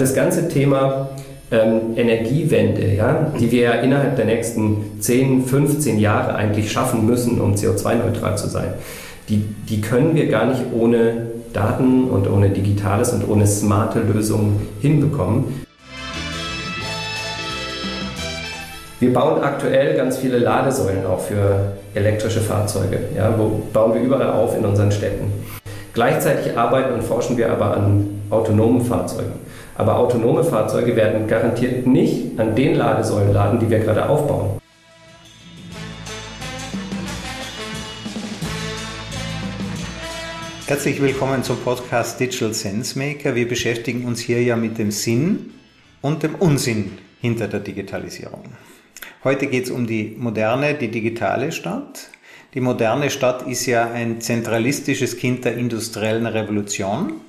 Das ganze Thema ähm, Energiewende, ja, die wir ja innerhalb der nächsten 10, 15 Jahre eigentlich schaffen müssen, um CO2-neutral zu sein, die, die können wir gar nicht ohne Daten und ohne Digitales und ohne smarte Lösungen hinbekommen. Wir bauen aktuell ganz viele Ladesäulen auch für elektrische Fahrzeuge. Ja, wo bauen wir überall auf in unseren Städten. Gleichzeitig arbeiten und forschen wir aber an autonomen Fahrzeugen. Aber autonome Fahrzeuge werden garantiert nicht an den Ladesäulen laden, die wir gerade aufbauen. Herzlich willkommen zum Podcast Digital Sense Maker. Wir beschäftigen uns hier ja mit dem Sinn und dem Unsinn hinter der Digitalisierung. Heute geht es um die moderne, die digitale Stadt. Die moderne Stadt ist ja ein zentralistisches Kind der industriellen Revolution.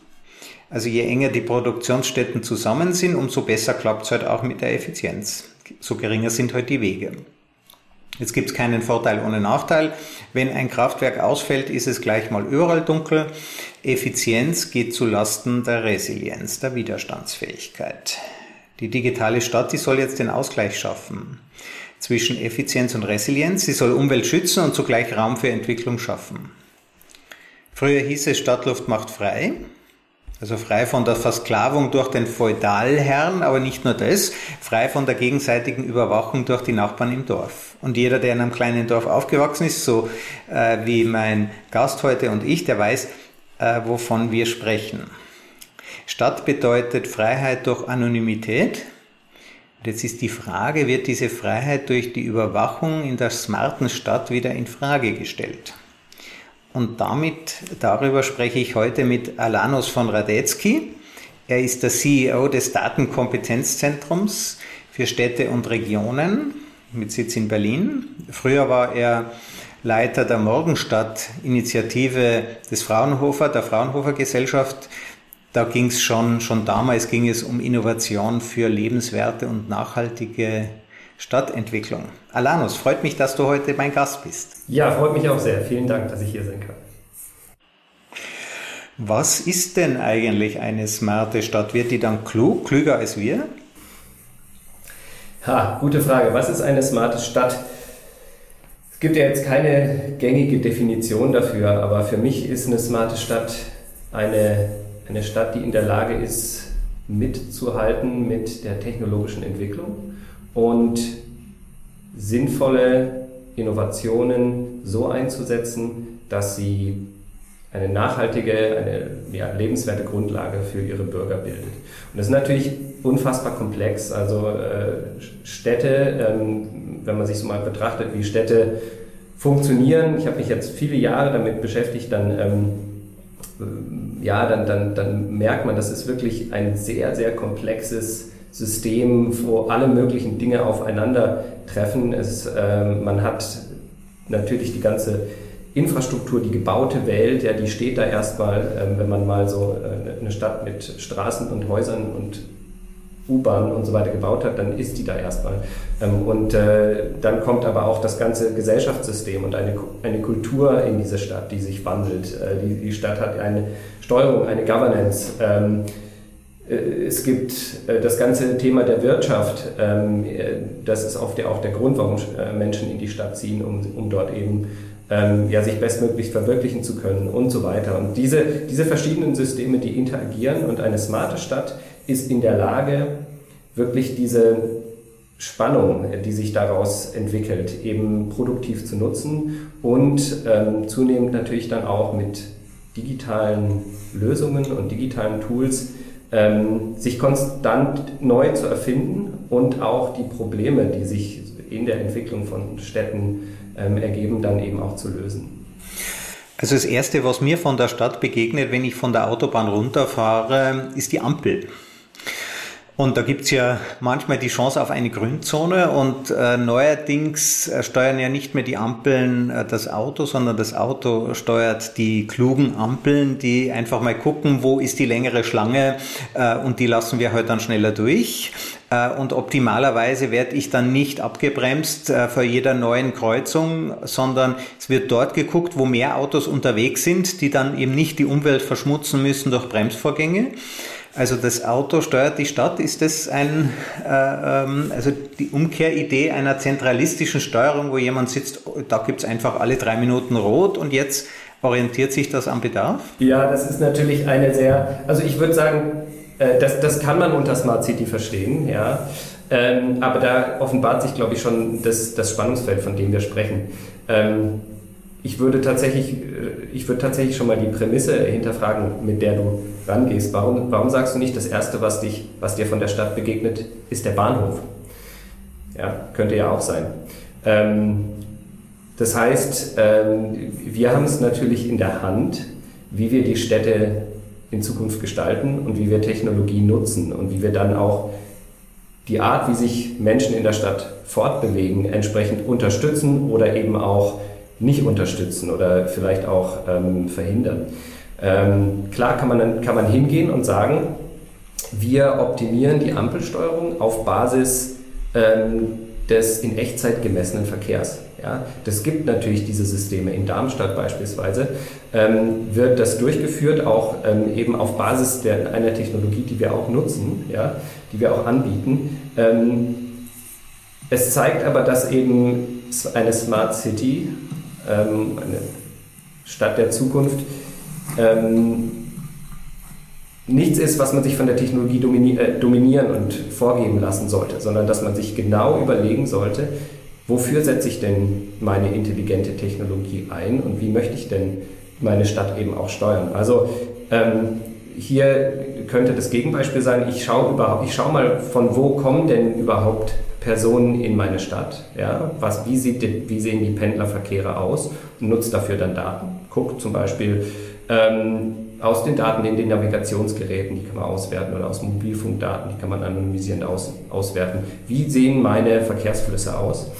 Also je enger die Produktionsstätten zusammen sind, umso besser klappt es halt auch mit der Effizienz. So geringer sind halt die Wege. Jetzt gibt es keinen Vorteil ohne Nachteil. Wenn ein Kraftwerk ausfällt, ist es gleich mal überall dunkel. Effizienz geht zu Lasten der Resilienz, der Widerstandsfähigkeit. Die digitale Stadt, die soll jetzt den Ausgleich schaffen zwischen Effizienz und Resilienz. Sie soll Umwelt schützen und zugleich Raum für Entwicklung schaffen. Früher hieß es, Stadtluft macht frei. Also frei von der Versklavung durch den Feudalherrn, aber nicht nur das, frei von der gegenseitigen Überwachung durch die Nachbarn im Dorf. Und jeder, der in einem kleinen Dorf aufgewachsen ist, so äh, wie mein Gast heute und ich, der weiß, äh, wovon wir sprechen. Stadt bedeutet Freiheit durch Anonymität. Und jetzt ist die Frage, wird diese Freiheit durch die Überwachung in der smarten Stadt wieder in Frage gestellt? Und damit, darüber spreche ich heute mit Alanos von Radetzky. Er ist der CEO des Datenkompetenzzentrums für Städte und Regionen mit Sitz in Berlin. Früher war er Leiter der Morgenstadt-Initiative des Fraunhofer, der Fraunhofer Gesellschaft. Da ging es schon, schon damals ging es um Innovation für lebenswerte und nachhaltige Stadtentwicklung. Alanus, freut mich, dass du heute mein Gast bist. Ja, freut mich auch sehr. Vielen Dank, dass ich hier sein kann. Was ist denn eigentlich eine smarte Stadt? Wird die dann klug, klüger als wir? Ha, gute Frage. Was ist eine smarte Stadt? Es gibt ja jetzt keine gängige Definition dafür, aber für mich ist eine smarte Stadt eine, eine Stadt, die in der Lage ist, mitzuhalten mit der technologischen Entwicklung und sinnvolle Innovationen so einzusetzen, dass sie eine nachhaltige, eine ja, lebenswerte Grundlage für ihre Bürger bildet. Und das ist natürlich unfassbar komplex. Also äh, Städte, ähm, wenn man sich so mal betrachtet, wie Städte funktionieren, ich habe mich jetzt viele Jahre damit beschäftigt, dann ähm, äh, ja, dann, dann, dann merkt man, das ist wirklich ein sehr, sehr komplexes System, wo alle möglichen Dinge aufeinandertreffen. Es, äh, man hat natürlich die ganze Infrastruktur, die gebaute Welt, ja, die steht da erstmal, äh, wenn man mal so äh, eine Stadt mit Straßen und Häusern und U-Bahn und so weiter gebaut hat, dann ist die da erstmal. Ähm, und äh, dann kommt aber auch das ganze Gesellschaftssystem und eine, eine Kultur in diese Stadt, die sich wandelt. Äh, die, die Stadt hat eine Steuerung, eine Governance. Ähm, äh, es gibt äh, das ganze Thema der Wirtschaft. Ähm, äh, das ist oft auch der Grund, warum Menschen in die Stadt ziehen, um, um dort eben ähm, ja, sich bestmöglich verwirklichen zu können und so weiter. Und diese, diese verschiedenen Systeme, die interagieren und eine smarte Stadt ist in der Lage, wirklich diese Spannung, die sich daraus entwickelt, eben produktiv zu nutzen und ähm, zunehmend natürlich dann auch mit digitalen Lösungen und digitalen Tools ähm, sich konstant neu zu erfinden und auch die Probleme, die sich in der Entwicklung von Städten ähm, ergeben, dann eben auch zu lösen. Also das Erste, was mir von der Stadt begegnet, wenn ich von der Autobahn runterfahre, ist die Ampel. Und da gibt's ja manchmal die Chance auf eine Grünzone und äh, neuerdings äh, steuern ja nicht mehr die Ampeln äh, das Auto, sondern das Auto steuert die klugen Ampeln, die einfach mal gucken, wo ist die längere Schlange äh, und die lassen wir halt dann schneller durch. Äh, und optimalerweise werde ich dann nicht abgebremst äh, vor jeder neuen Kreuzung, sondern es wird dort geguckt, wo mehr Autos unterwegs sind, die dann eben nicht die Umwelt verschmutzen müssen durch Bremsvorgänge. Also das Auto steuert die Stadt. Ist das ein, äh, ähm, also die Umkehridee einer zentralistischen Steuerung, wo jemand sitzt, da gibt es einfach alle drei Minuten rot und jetzt orientiert sich das am Bedarf? Ja, das ist natürlich eine sehr, also ich würde sagen, äh, das, das kann man unter Smart City verstehen, ja. Ähm, aber da offenbart sich, glaube ich, schon das, das Spannungsfeld, von dem wir sprechen. Ähm, ich würde tatsächlich, äh, ich würde tatsächlich schon mal die Prämisse hinterfragen, mit der du rangehst. Warum, warum sagst du nicht, das erste, was dich, was dir von der Stadt begegnet, ist der Bahnhof? Ja, könnte ja auch sein. Ähm, das heißt, ähm, wir haben es natürlich in der Hand, wie wir die Städte in Zukunft gestalten und wie wir Technologie nutzen und wie wir dann auch die Art, wie sich Menschen in der Stadt fortbewegen, entsprechend unterstützen oder eben auch nicht unterstützen oder vielleicht auch ähm, verhindern. Ähm, klar kann man, kann man hingehen und sagen, wir optimieren die Ampelsteuerung auf Basis ähm, des in Echtzeit gemessenen Verkehrs. Ja, das gibt natürlich diese Systeme. In Darmstadt beispielsweise ähm, wird das durchgeführt, auch ähm, eben auf Basis der, einer Technologie, die wir auch nutzen, ja, die wir auch anbieten. Ähm, es zeigt aber, dass eben eine Smart City ähm, eine Stadt der Zukunft, ähm, nichts ist, was man sich von der Technologie domini äh, dominieren und vorgeben lassen sollte, sondern dass man sich genau überlegen sollte, wofür setze ich denn meine intelligente Technologie ein und wie möchte ich denn meine Stadt eben auch steuern. Also ähm, hier könnte das Gegenbeispiel sein, ich schaue überhaupt, ich schaue mal, von wo kommen denn überhaupt Personen in meine Stadt. Ja? Was, wie, sieht wie sehen die Pendlerverkehre aus und nutzt dafür dann Daten. Guckt zum Beispiel ähm, aus den Daten in den Navigationsgeräten, die kann man auswerten, oder aus Mobilfunkdaten, die kann man anonymisierend aus, auswerten. Wie sehen meine Verkehrsflüsse aus?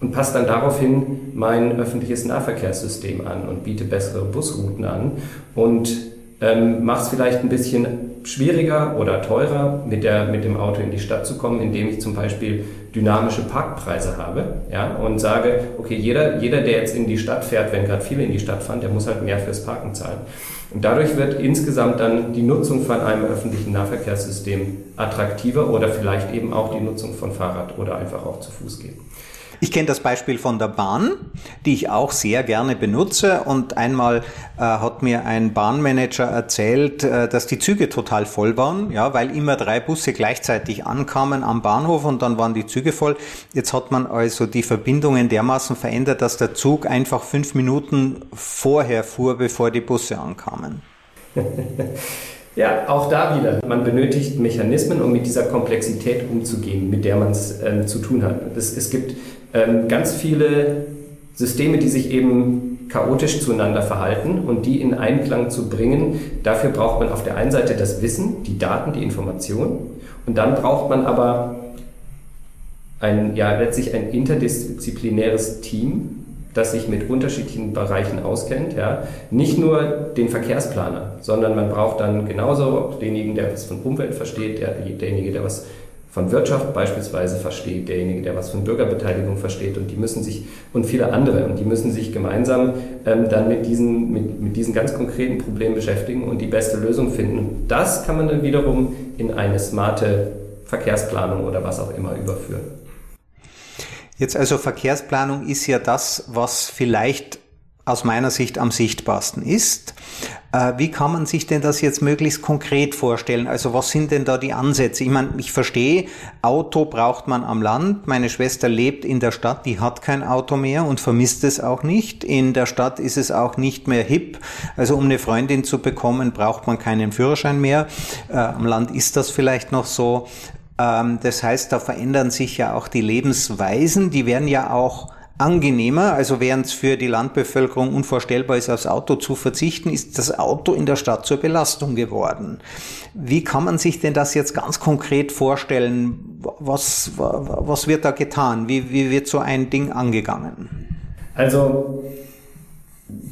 Und passt dann daraufhin mein öffentliches Nahverkehrssystem an und biete bessere Busrouten an und ähm, mache es vielleicht ein bisschen schwieriger oder teurer, mit, der, mit dem Auto in die Stadt zu kommen, indem ich zum Beispiel dynamische Parkpreise habe ja, und sage, okay, jeder, jeder, der jetzt in die Stadt fährt, wenn gerade viele in die Stadt fahren, der muss halt mehr fürs Parken zahlen. Und dadurch wird insgesamt dann die Nutzung von einem öffentlichen Nahverkehrssystem attraktiver oder vielleicht eben auch die Nutzung von Fahrrad oder einfach auch zu Fuß gehen. Ich kenne das Beispiel von der Bahn, die ich auch sehr gerne benutze. Und einmal äh, hat mir ein Bahnmanager erzählt, äh, dass die Züge total voll waren, ja, weil immer drei Busse gleichzeitig ankamen am Bahnhof und dann waren die Züge voll. Jetzt hat man also die Verbindungen dermaßen verändert, dass der Zug einfach fünf Minuten vorher fuhr, bevor die Busse ankamen. Ja, auch da wieder. Man benötigt Mechanismen, um mit dieser Komplexität umzugehen, mit der man es ähm, zu tun hat. Es, es gibt ähm, ganz viele Systeme, die sich eben chaotisch zueinander verhalten und die in Einklang zu bringen. Dafür braucht man auf der einen Seite das Wissen, die Daten, die Informationen und dann braucht man aber ein, ja, letztlich ein interdisziplinäres Team, das sich mit unterschiedlichen Bereichen auskennt. Ja. Nicht nur den Verkehrsplaner, sondern man braucht dann genauso denjenigen, der was von Umwelt versteht, der, derjenige, der was von Wirtschaft beispielsweise versteht, derjenige, der was von Bürgerbeteiligung versteht und die müssen sich und viele andere und die müssen sich gemeinsam ähm, dann mit diesen, mit, mit diesen ganz konkreten Problemen beschäftigen und die beste Lösung finden. Das kann man dann wiederum in eine smarte Verkehrsplanung oder was auch immer überführen. Jetzt also Verkehrsplanung ist ja das, was vielleicht aus meiner Sicht am sichtbarsten ist. Äh, wie kann man sich denn das jetzt möglichst konkret vorstellen? Also was sind denn da die Ansätze? Ich meine, ich verstehe, Auto braucht man am Land. Meine Schwester lebt in der Stadt, die hat kein Auto mehr und vermisst es auch nicht. In der Stadt ist es auch nicht mehr hip. Also um eine Freundin zu bekommen, braucht man keinen Führerschein mehr. Äh, am Land ist das vielleicht noch so. Ähm, das heißt, da verändern sich ja auch die Lebensweisen. Die werden ja auch angenehmer. Also während es für die Landbevölkerung unvorstellbar ist, aufs Auto zu verzichten, ist das Auto in der Stadt zur Belastung geworden. Wie kann man sich denn das jetzt ganz konkret vorstellen? Was, was wird da getan? Wie, wie wird so ein Ding angegangen? Also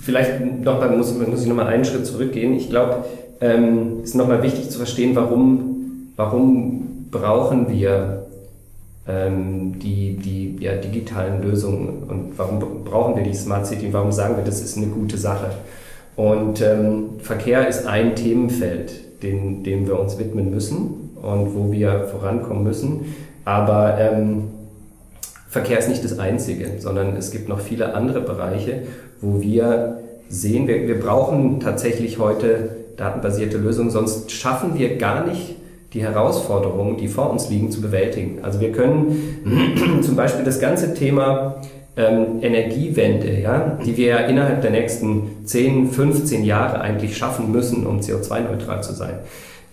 vielleicht noch mal, muss, muss ich noch mal einen Schritt zurückgehen. Ich glaube, ähm, ist noch mal wichtig zu verstehen, warum, warum brauchen wir ähm, die, die ja, digitalen Lösungen und warum brauchen wir die Smart City, warum sagen wir, das ist eine gute Sache. Und ähm, Verkehr ist ein Themenfeld den, dem wir uns widmen müssen und wo wir vorankommen müssen. Aber ähm, Verkehr ist nicht das Einzige, sondern es gibt noch viele andere Bereiche, wo wir sehen, wir, wir brauchen tatsächlich heute datenbasierte Lösungen, sonst schaffen wir gar nicht die Herausforderungen, die vor uns liegen, zu bewältigen. Also wir können zum Beispiel das ganze Thema ähm, Energiewende, ja, die wir ja innerhalb der nächsten 10, 15 Jahre eigentlich schaffen müssen, um CO2-neutral zu sein,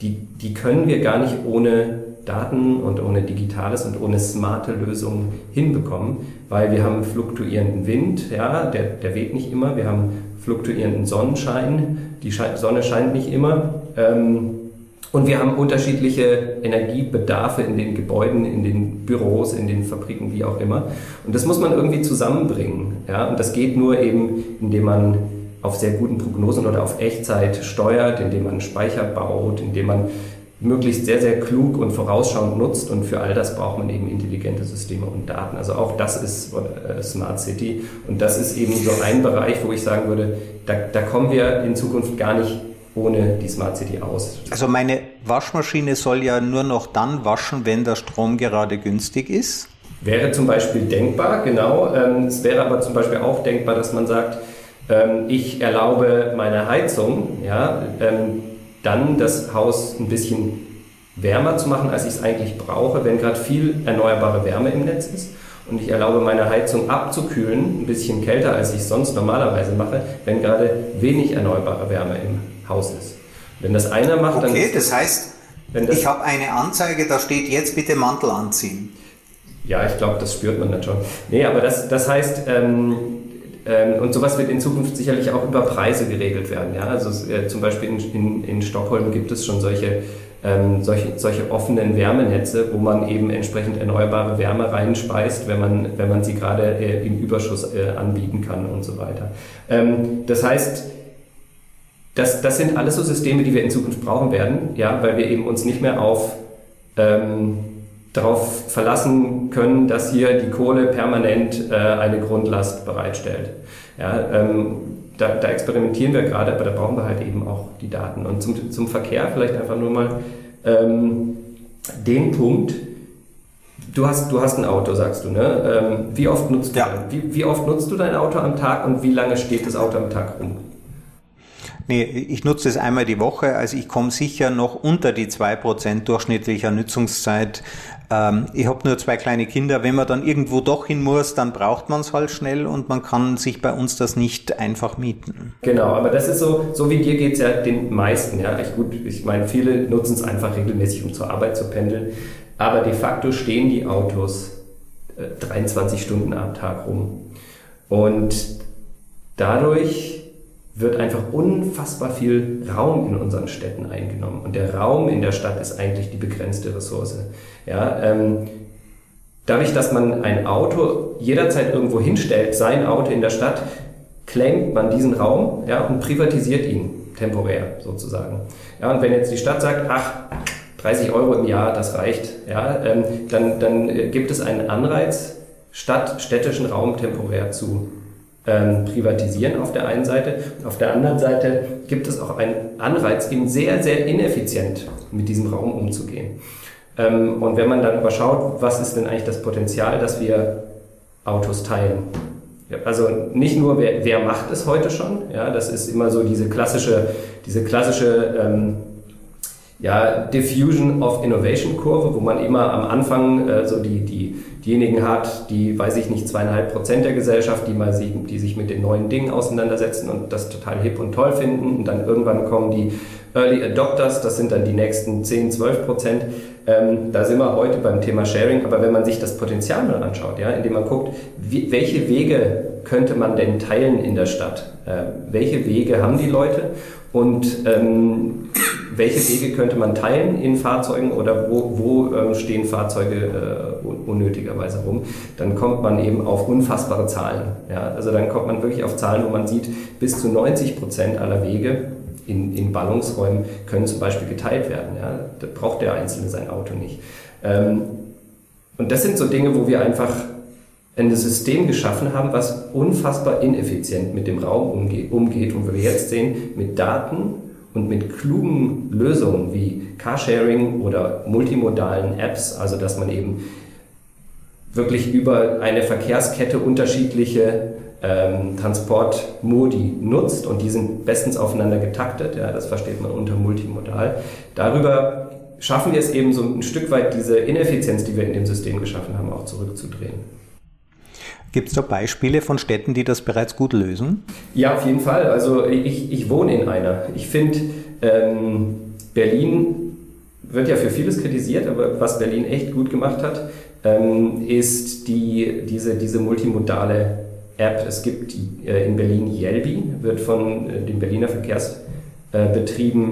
die, die können wir gar nicht ohne Daten und ohne Digitales und ohne smarte Lösungen hinbekommen, weil wir haben fluktuierenden Wind, ja, der, der weht nicht immer, wir haben fluktuierenden Sonnenschein, die Sonne scheint nicht immer. Ähm, und wir haben unterschiedliche Energiebedarfe in den Gebäuden, in den Büros, in den Fabriken, wie auch immer. Und das muss man irgendwie zusammenbringen. Ja? Und das geht nur eben, indem man auf sehr guten Prognosen oder auf Echtzeit steuert, indem man Speicher baut, indem man möglichst sehr, sehr klug und vorausschauend nutzt. Und für all das braucht man eben intelligente Systeme und Daten. Also auch das ist äh, Smart City. Und das ist eben so ein Bereich, wo ich sagen würde, da, da kommen wir in Zukunft gar nicht ohne die Smart City aus. Also meine Waschmaschine soll ja nur noch dann waschen, wenn der Strom gerade günstig ist. Wäre zum Beispiel denkbar, genau. Ähm, es wäre aber zum Beispiel auch denkbar, dass man sagt, ähm, ich erlaube meine Heizung, ja, ähm, dann das Haus ein bisschen wärmer zu machen, als ich es eigentlich brauche, wenn gerade viel erneuerbare Wärme im Netz ist. Und ich erlaube meine Heizung abzukühlen, ein bisschen kälter, als ich es sonst normalerweise mache, wenn gerade wenig erneuerbare Wärme im Haus ist. Wenn das einer macht, dann. Okay, das heißt, das ich habe eine Anzeige, da steht jetzt bitte Mantel anziehen. Ja, ich glaube, das spürt man dann schon. Nee, aber das, das heißt, ähm, ähm, und sowas wird in Zukunft sicherlich auch über Preise geregelt werden. Ja? Also äh, zum Beispiel in, in, in, Stockholm gibt es schon solche, ähm, solche, solche offenen Wärmenetze, wo man eben entsprechend erneuerbare Wärme reinspeist, wenn man, wenn man sie gerade äh, im Überschuss äh, anbieten kann und so weiter. Ähm, das heißt, das, das sind alles so Systeme, die wir in Zukunft brauchen werden, ja, weil wir eben uns nicht mehr auf ähm, darauf verlassen können, dass hier die Kohle permanent äh, eine Grundlast bereitstellt. Ja, ähm, da, da, experimentieren wir gerade, aber da brauchen wir halt eben auch die Daten. Und zum, zum Verkehr vielleicht einfach nur mal ähm, den Punkt, Du hast, du hast ein Auto, sagst du, ne? Ähm, wie, oft nutzt ja. du, wie, wie oft nutzt du dein Auto am Tag und wie lange steht das Auto am Tag rum? Nee, ich nutze es einmal die Woche, also ich komme sicher noch unter die zwei Prozent durchschnittlicher Nutzungszeit ähm, ich habe nur zwei kleine Kinder. Wenn man dann irgendwo doch hin muss, dann braucht man es halt schnell und man kann sich bei uns das nicht einfach mieten. Genau, aber das ist so, so wie dir geht es ja den meisten. Ja, ich, gut, ich meine, viele nutzen es einfach regelmäßig, um zur Arbeit zu pendeln. Aber de facto stehen die Autos äh, 23 Stunden am Tag rum. Und dadurch wird einfach unfassbar viel Raum in unseren Städten eingenommen. Und der Raum in der Stadt ist eigentlich die begrenzte Ressource. Ja, ähm, dadurch, dass man ein Auto jederzeit irgendwo hinstellt, sein Auto in der Stadt, claimt man diesen Raum ja, und privatisiert ihn temporär sozusagen. Ja, und wenn jetzt die Stadt sagt, ach, 30 Euro im Jahr, das reicht, ja, ähm, dann, dann äh, gibt es einen Anreiz, Stadt, städtischen Raum temporär zu ähm, privatisieren auf der einen Seite. Auf der anderen Seite gibt es auch einen Anreiz, eben sehr, sehr ineffizient mit diesem Raum umzugehen. Ähm, und wenn man dann überschaut, was ist denn eigentlich das Potenzial, dass wir Autos teilen? Ja, also nicht nur, wer, wer macht es heute schon, ja, das ist immer so diese klassische, diese klassische ähm, ja, Diffusion of Innovation Kurve, wo man immer am Anfang äh, so die, die diejenigen hat, die, weiß ich nicht, zweieinhalb Prozent der Gesellschaft, die, mal sie, die sich mit den neuen Dingen auseinandersetzen und das total hip und toll finden. Und dann irgendwann kommen die Early Adopters, das sind dann die nächsten 10, 12 Prozent. Ähm, da sind wir heute beim Thema Sharing. Aber wenn man sich das Potenzial mal anschaut, ja, indem man guckt, wie, welche Wege könnte man denn teilen in der Stadt? Äh, welche Wege haben die Leute? Und ähm, welche Wege könnte man teilen in Fahrzeugen oder wo, wo ähm, stehen Fahrzeuge äh, unnötigerweise rum? Dann kommt man eben auf unfassbare Zahlen. Ja? Also dann kommt man wirklich auf Zahlen, wo man sieht, bis zu 90 Prozent aller Wege in, in Ballungsräumen können zum Beispiel geteilt werden. Ja? Da braucht der Einzelne sein Auto nicht. Ähm, und das sind so Dinge, wo wir einfach ein System geschaffen haben, was unfassbar ineffizient mit dem Raum umgeht, umgeht und wir jetzt sehen, mit Daten und mit klugen Lösungen wie Carsharing oder multimodalen Apps, also dass man eben wirklich über eine Verkehrskette unterschiedliche ähm, Transportmodi nutzt und die sind bestens aufeinander getaktet, ja, das versteht man unter multimodal. Darüber schaffen wir es eben so ein Stück weit, diese Ineffizienz, die wir in dem System geschaffen haben, auch zurückzudrehen. Gibt es da Beispiele von Städten, die das bereits gut lösen? Ja, auf jeden Fall. Also ich, ich wohne in einer. Ich finde, ähm, Berlin wird ja für vieles kritisiert, aber was Berlin echt gut gemacht hat, ähm, ist die, diese, diese multimodale App. Es gibt äh, in Berlin Yelby, wird von äh, den Berliner Verkehrsbetrieben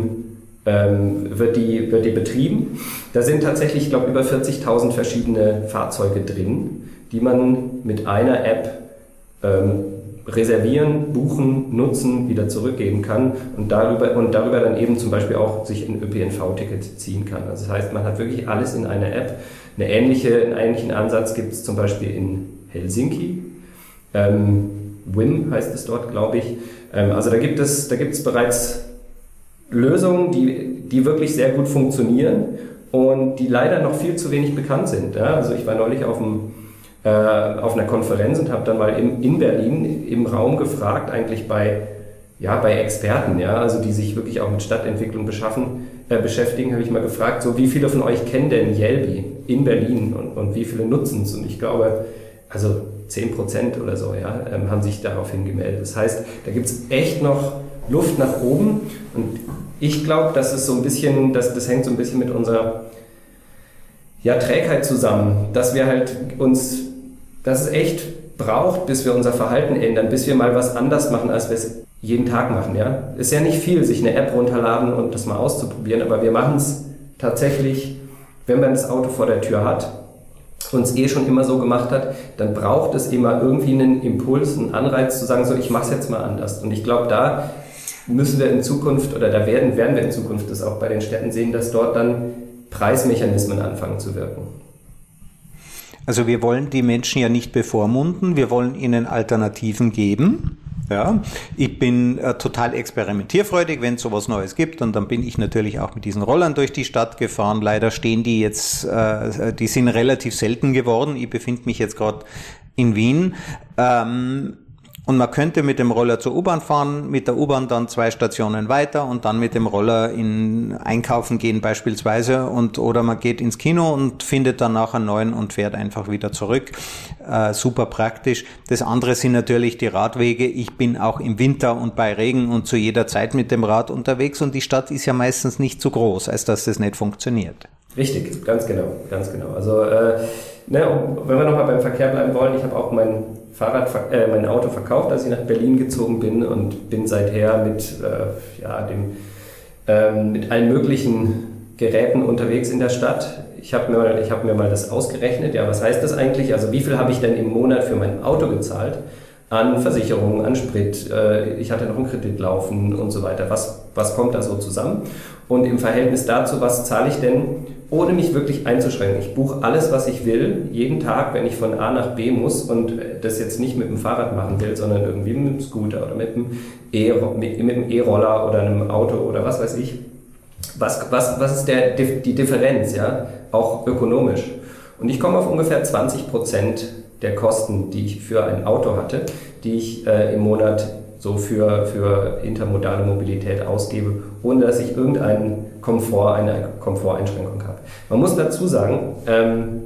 äh, ähm, wird, die, wird die betrieben. Da sind tatsächlich, ich glaube, über 40.000 verschiedene Fahrzeuge drin die man mit einer App ähm, reservieren, buchen, nutzen, wieder zurückgeben kann und darüber, und darüber dann eben zum Beispiel auch sich ein ÖPNV-Ticket ziehen kann. Also das heißt, man hat wirklich alles in einer App. Eine ähnliche, einen ähnlichen Ansatz gibt es zum Beispiel in Helsinki. Ähm, WIM heißt es dort, glaube ich. Ähm, also da gibt es, da gibt bereits Lösungen, die, die wirklich sehr gut funktionieren und die leider noch viel zu wenig bekannt sind. Ja? Also ich war neulich auf dem äh, auf einer Konferenz und habe dann mal in, in Berlin im Raum gefragt, eigentlich bei, ja, bei Experten, ja, also die sich wirklich auch mit Stadtentwicklung beschaffen, äh, beschäftigen, habe ich mal gefragt, so wie viele von euch kennen denn Yelby in Berlin und, und wie viele nutzen es? Und ich glaube, also 10 Prozent oder so, ja, ähm, haben sich daraufhin gemeldet. Das heißt, da gibt es echt noch Luft nach oben und ich glaube, dass es so ein bisschen, das, das hängt so ein bisschen mit unserer ja, Trägheit zusammen, dass wir halt uns dass es echt braucht, bis wir unser Verhalten ändern, bis wir mal was anders machen, als wir es jeden Tag machen. Ja? Ist ja nicht viel, sich eine App runterladen und das mal auszuprobieren, aber wir machen es tatsächlich, wenn man das Auto vor der Tür hat, uns eh schon immer so gemacht hat, dann braucht es immer irgendwie einen Impuls, einen Anreiz zu sagen, so ich mache es jetzt mal anders. Und ich glaube, da müssen wir in Zukunft oder da werden, werden wir in Zukunft das auch bei den Städten sehen, dass dort dann Preismechanismen anfangen zu wirken. Also wir wollen die Menschen ja nicht bevormunden, wir wollen ihnen Alternativen geben. Ja, ich bin äh, total experimentierfreudig, wenn es sowas Neues gibt und dann bin ich natürlich auch mit diesen Rollern durch die Stadt gefahren. Leider stehen die jetzt, äh, die sind relativ selten geworden. Ich befinde mich jetzt gerade in Wien. Ähm, und man könnte mit dem Roller zur U-Bahn fahren, mit der U-Bahn dann zwei Stationen weiter und dann mit dem Roller in Einkaufen gehen beispielsweise und oder man geht ins Kino und findet dann nachher einen neuen und fährt einfach wieder zurück. Äh, super praktisch. Das andere sind natürlich die Radwege. Ich bin auch im Winter und bei Regen und zu jeder Zeit mit dem Rad unterwegs und die Stadt ist ja meistens nicht so groß, als dass das nicht funktioniert. Richtig, ganz genau, ganz genau. Also äh, ne, wenn wir nochmal beim Verkehr bleiben wollen, ich habe auch mein Fahrrad, äh, mein Auto verkauft, als ich nach Berlin gezogen bin und bin seither mit, äh, ja, dem, ähm, mit allen möglichen Geräten unterwegs in der Stadt. Ich habe mir, hab mir mal das ausgerechnet. Ja, was heißt das eigentlich? Also wie viel habe ich denn im Monat für mein Auto gezahlt? An Versicherungen, an Sprit, äh, ich hatte noch einen Kredit laufen und so weiter. Was, was kommt da so zusammen? Und im Verhältnis dazu, was zahle ich denn ohne mich wirklich einzuschränken. Ich buche alles, was ich will, jeden Tag, wenn ich von A nach B muss und das jetzt nicht mit dem Fahrrad machen will, sondern irgendwie mit dem Scooter oder mit dem E-Roller oder einem Auto oder was weiß ich. Was, was, was ist der, die Differenz, ja? Auch ökonomisch. Und ich komme auf ungefähr 20 Prozent der Kosten, die ich für ein Auto hatte, die ich äh, im Monat so für, für intermodale Mobilität ausgebe, ohne dass ich irgendeinen Komfort, eine Komforteinschränkung habe. Man muss dazu sagen, ähm,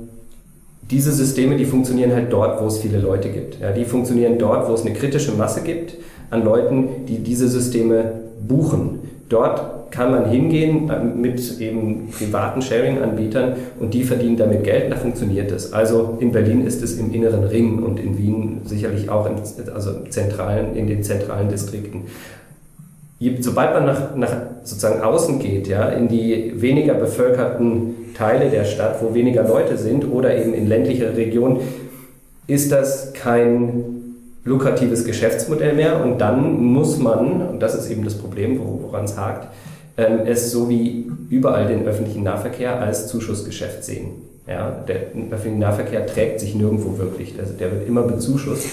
diese Systeme, die funktionieren halt dort, wo es viele Leute gibt. Ja, die funktionieren dort, wo es eine kritische Masse gibt an Leuten, die diese Systeme buchen. Dort kann man hingehen äh, mit eben privaten Sharing-Anbietern und die verdienen damit Geld da funktioniert es. Also in Berlin ist es im inneren Ring und in Wien sicherlich auch in, also zentralen, in den zentralen Distrikten. Sobald man nach, nach sozusagen außen geht, ja, in die weniger bevölkerten Teile der Stadt, wo weniger Leute sind oder eben in ländliche Regionen, ist das kein lukratives Geschäftsmodell mehr und dann muss man, und das ist eben das Problem, woran es hakt, ähm, es so wie überall den öffentlichen Nahverkehr als Zuschussgeschäft sehen. Ja, der öffentliche Nahverkehr trägt sich nirgendwo wirklich, also der wird immer bezuschusst.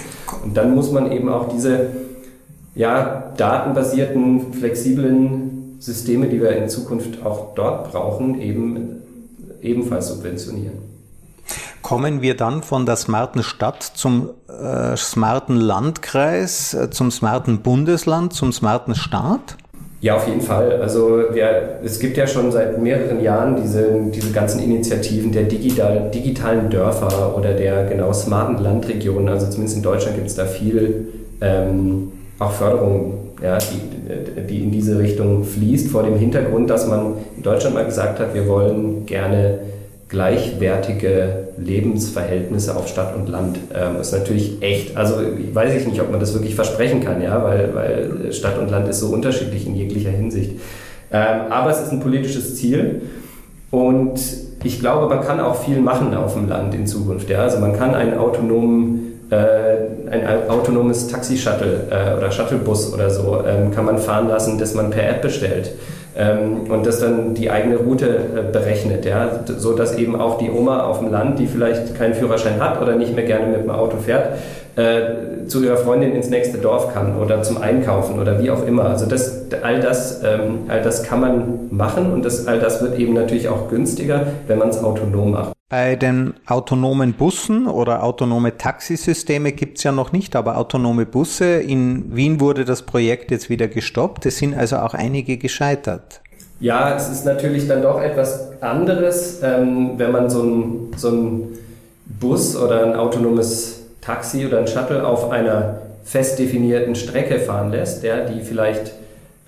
Und dann muss man eben auch diese ja, datenbasierten, flexiblen Systeme, die wir in Zukunft auch dort brauchen, eben ebenfalls subventionieren. Kommen wir dann von der smarten Stadt zum äh, smarten Landkreis, äh, zum smarten Bundesland, zum smarten Staat? Ja, auf jeden Fall. Also wir, es gibt ja schon seit mehreren Jahren diese, diese ganzen Initiativen der digital, digitalen Dörfer oder der genau smarten Landregionen. Also zumindest in Deutschland gibt es da viel ähm, auch Förderung, ja, die, die in diese Richtung fließt, vor dem Hintergrund, dass man in Deutschland mal gesagt hat, wir wollen gerne gleichwertige Lebensverhältnisse auf Stadt und Land. Ähm, ist natürlich echt, also weiß ich nicht, ob man das wirklich versprechen kann, ja, weil, weil Stadt und Land ist so unterschiedlich in jeglicher Hinsicht. Ähm, aber es ist ein politisches Ziel und ich glaube, man kann auch viel machen auf dem Land in Zukunft. Ja? Also man kann einen autonomen ein autonomes Taxi-Shuttle äh, oder Shuttlebus oder so ähm, kann man fahren lassen, das man per App bestellt ähm, und das dann die eigene Route äh, berechnet, ja, so dass eben auch die Oma auf dem Land, die vielleicht keinen Führerschein hat oder nicht mehr gerne mit dem Auto fährt, äh, zu ihrer Freundin ins nächste Dorf kann oder zum Einkaufen oder wie auch immer. Also das, all, das, ähm, all das kann man machen und das, all das wird eben natürlich auch günstiger, wenn man es autonom macht. Bei den autonomen Bussen oder autonome Taxisysteme gibt es ja noch nicht, aber autonome Busse. In Wien wurde das Projekt jetzt wieder gestoppt. Es sind also auch einige gescheitert. Ja, es ist natürlich dann doch etwas anderes, ähm, wenn man so einen so Bus oder ein autonomes Taxi oder ein Shuttle auf einer fest definierten Strecke fahren lässt, der, die vielleicht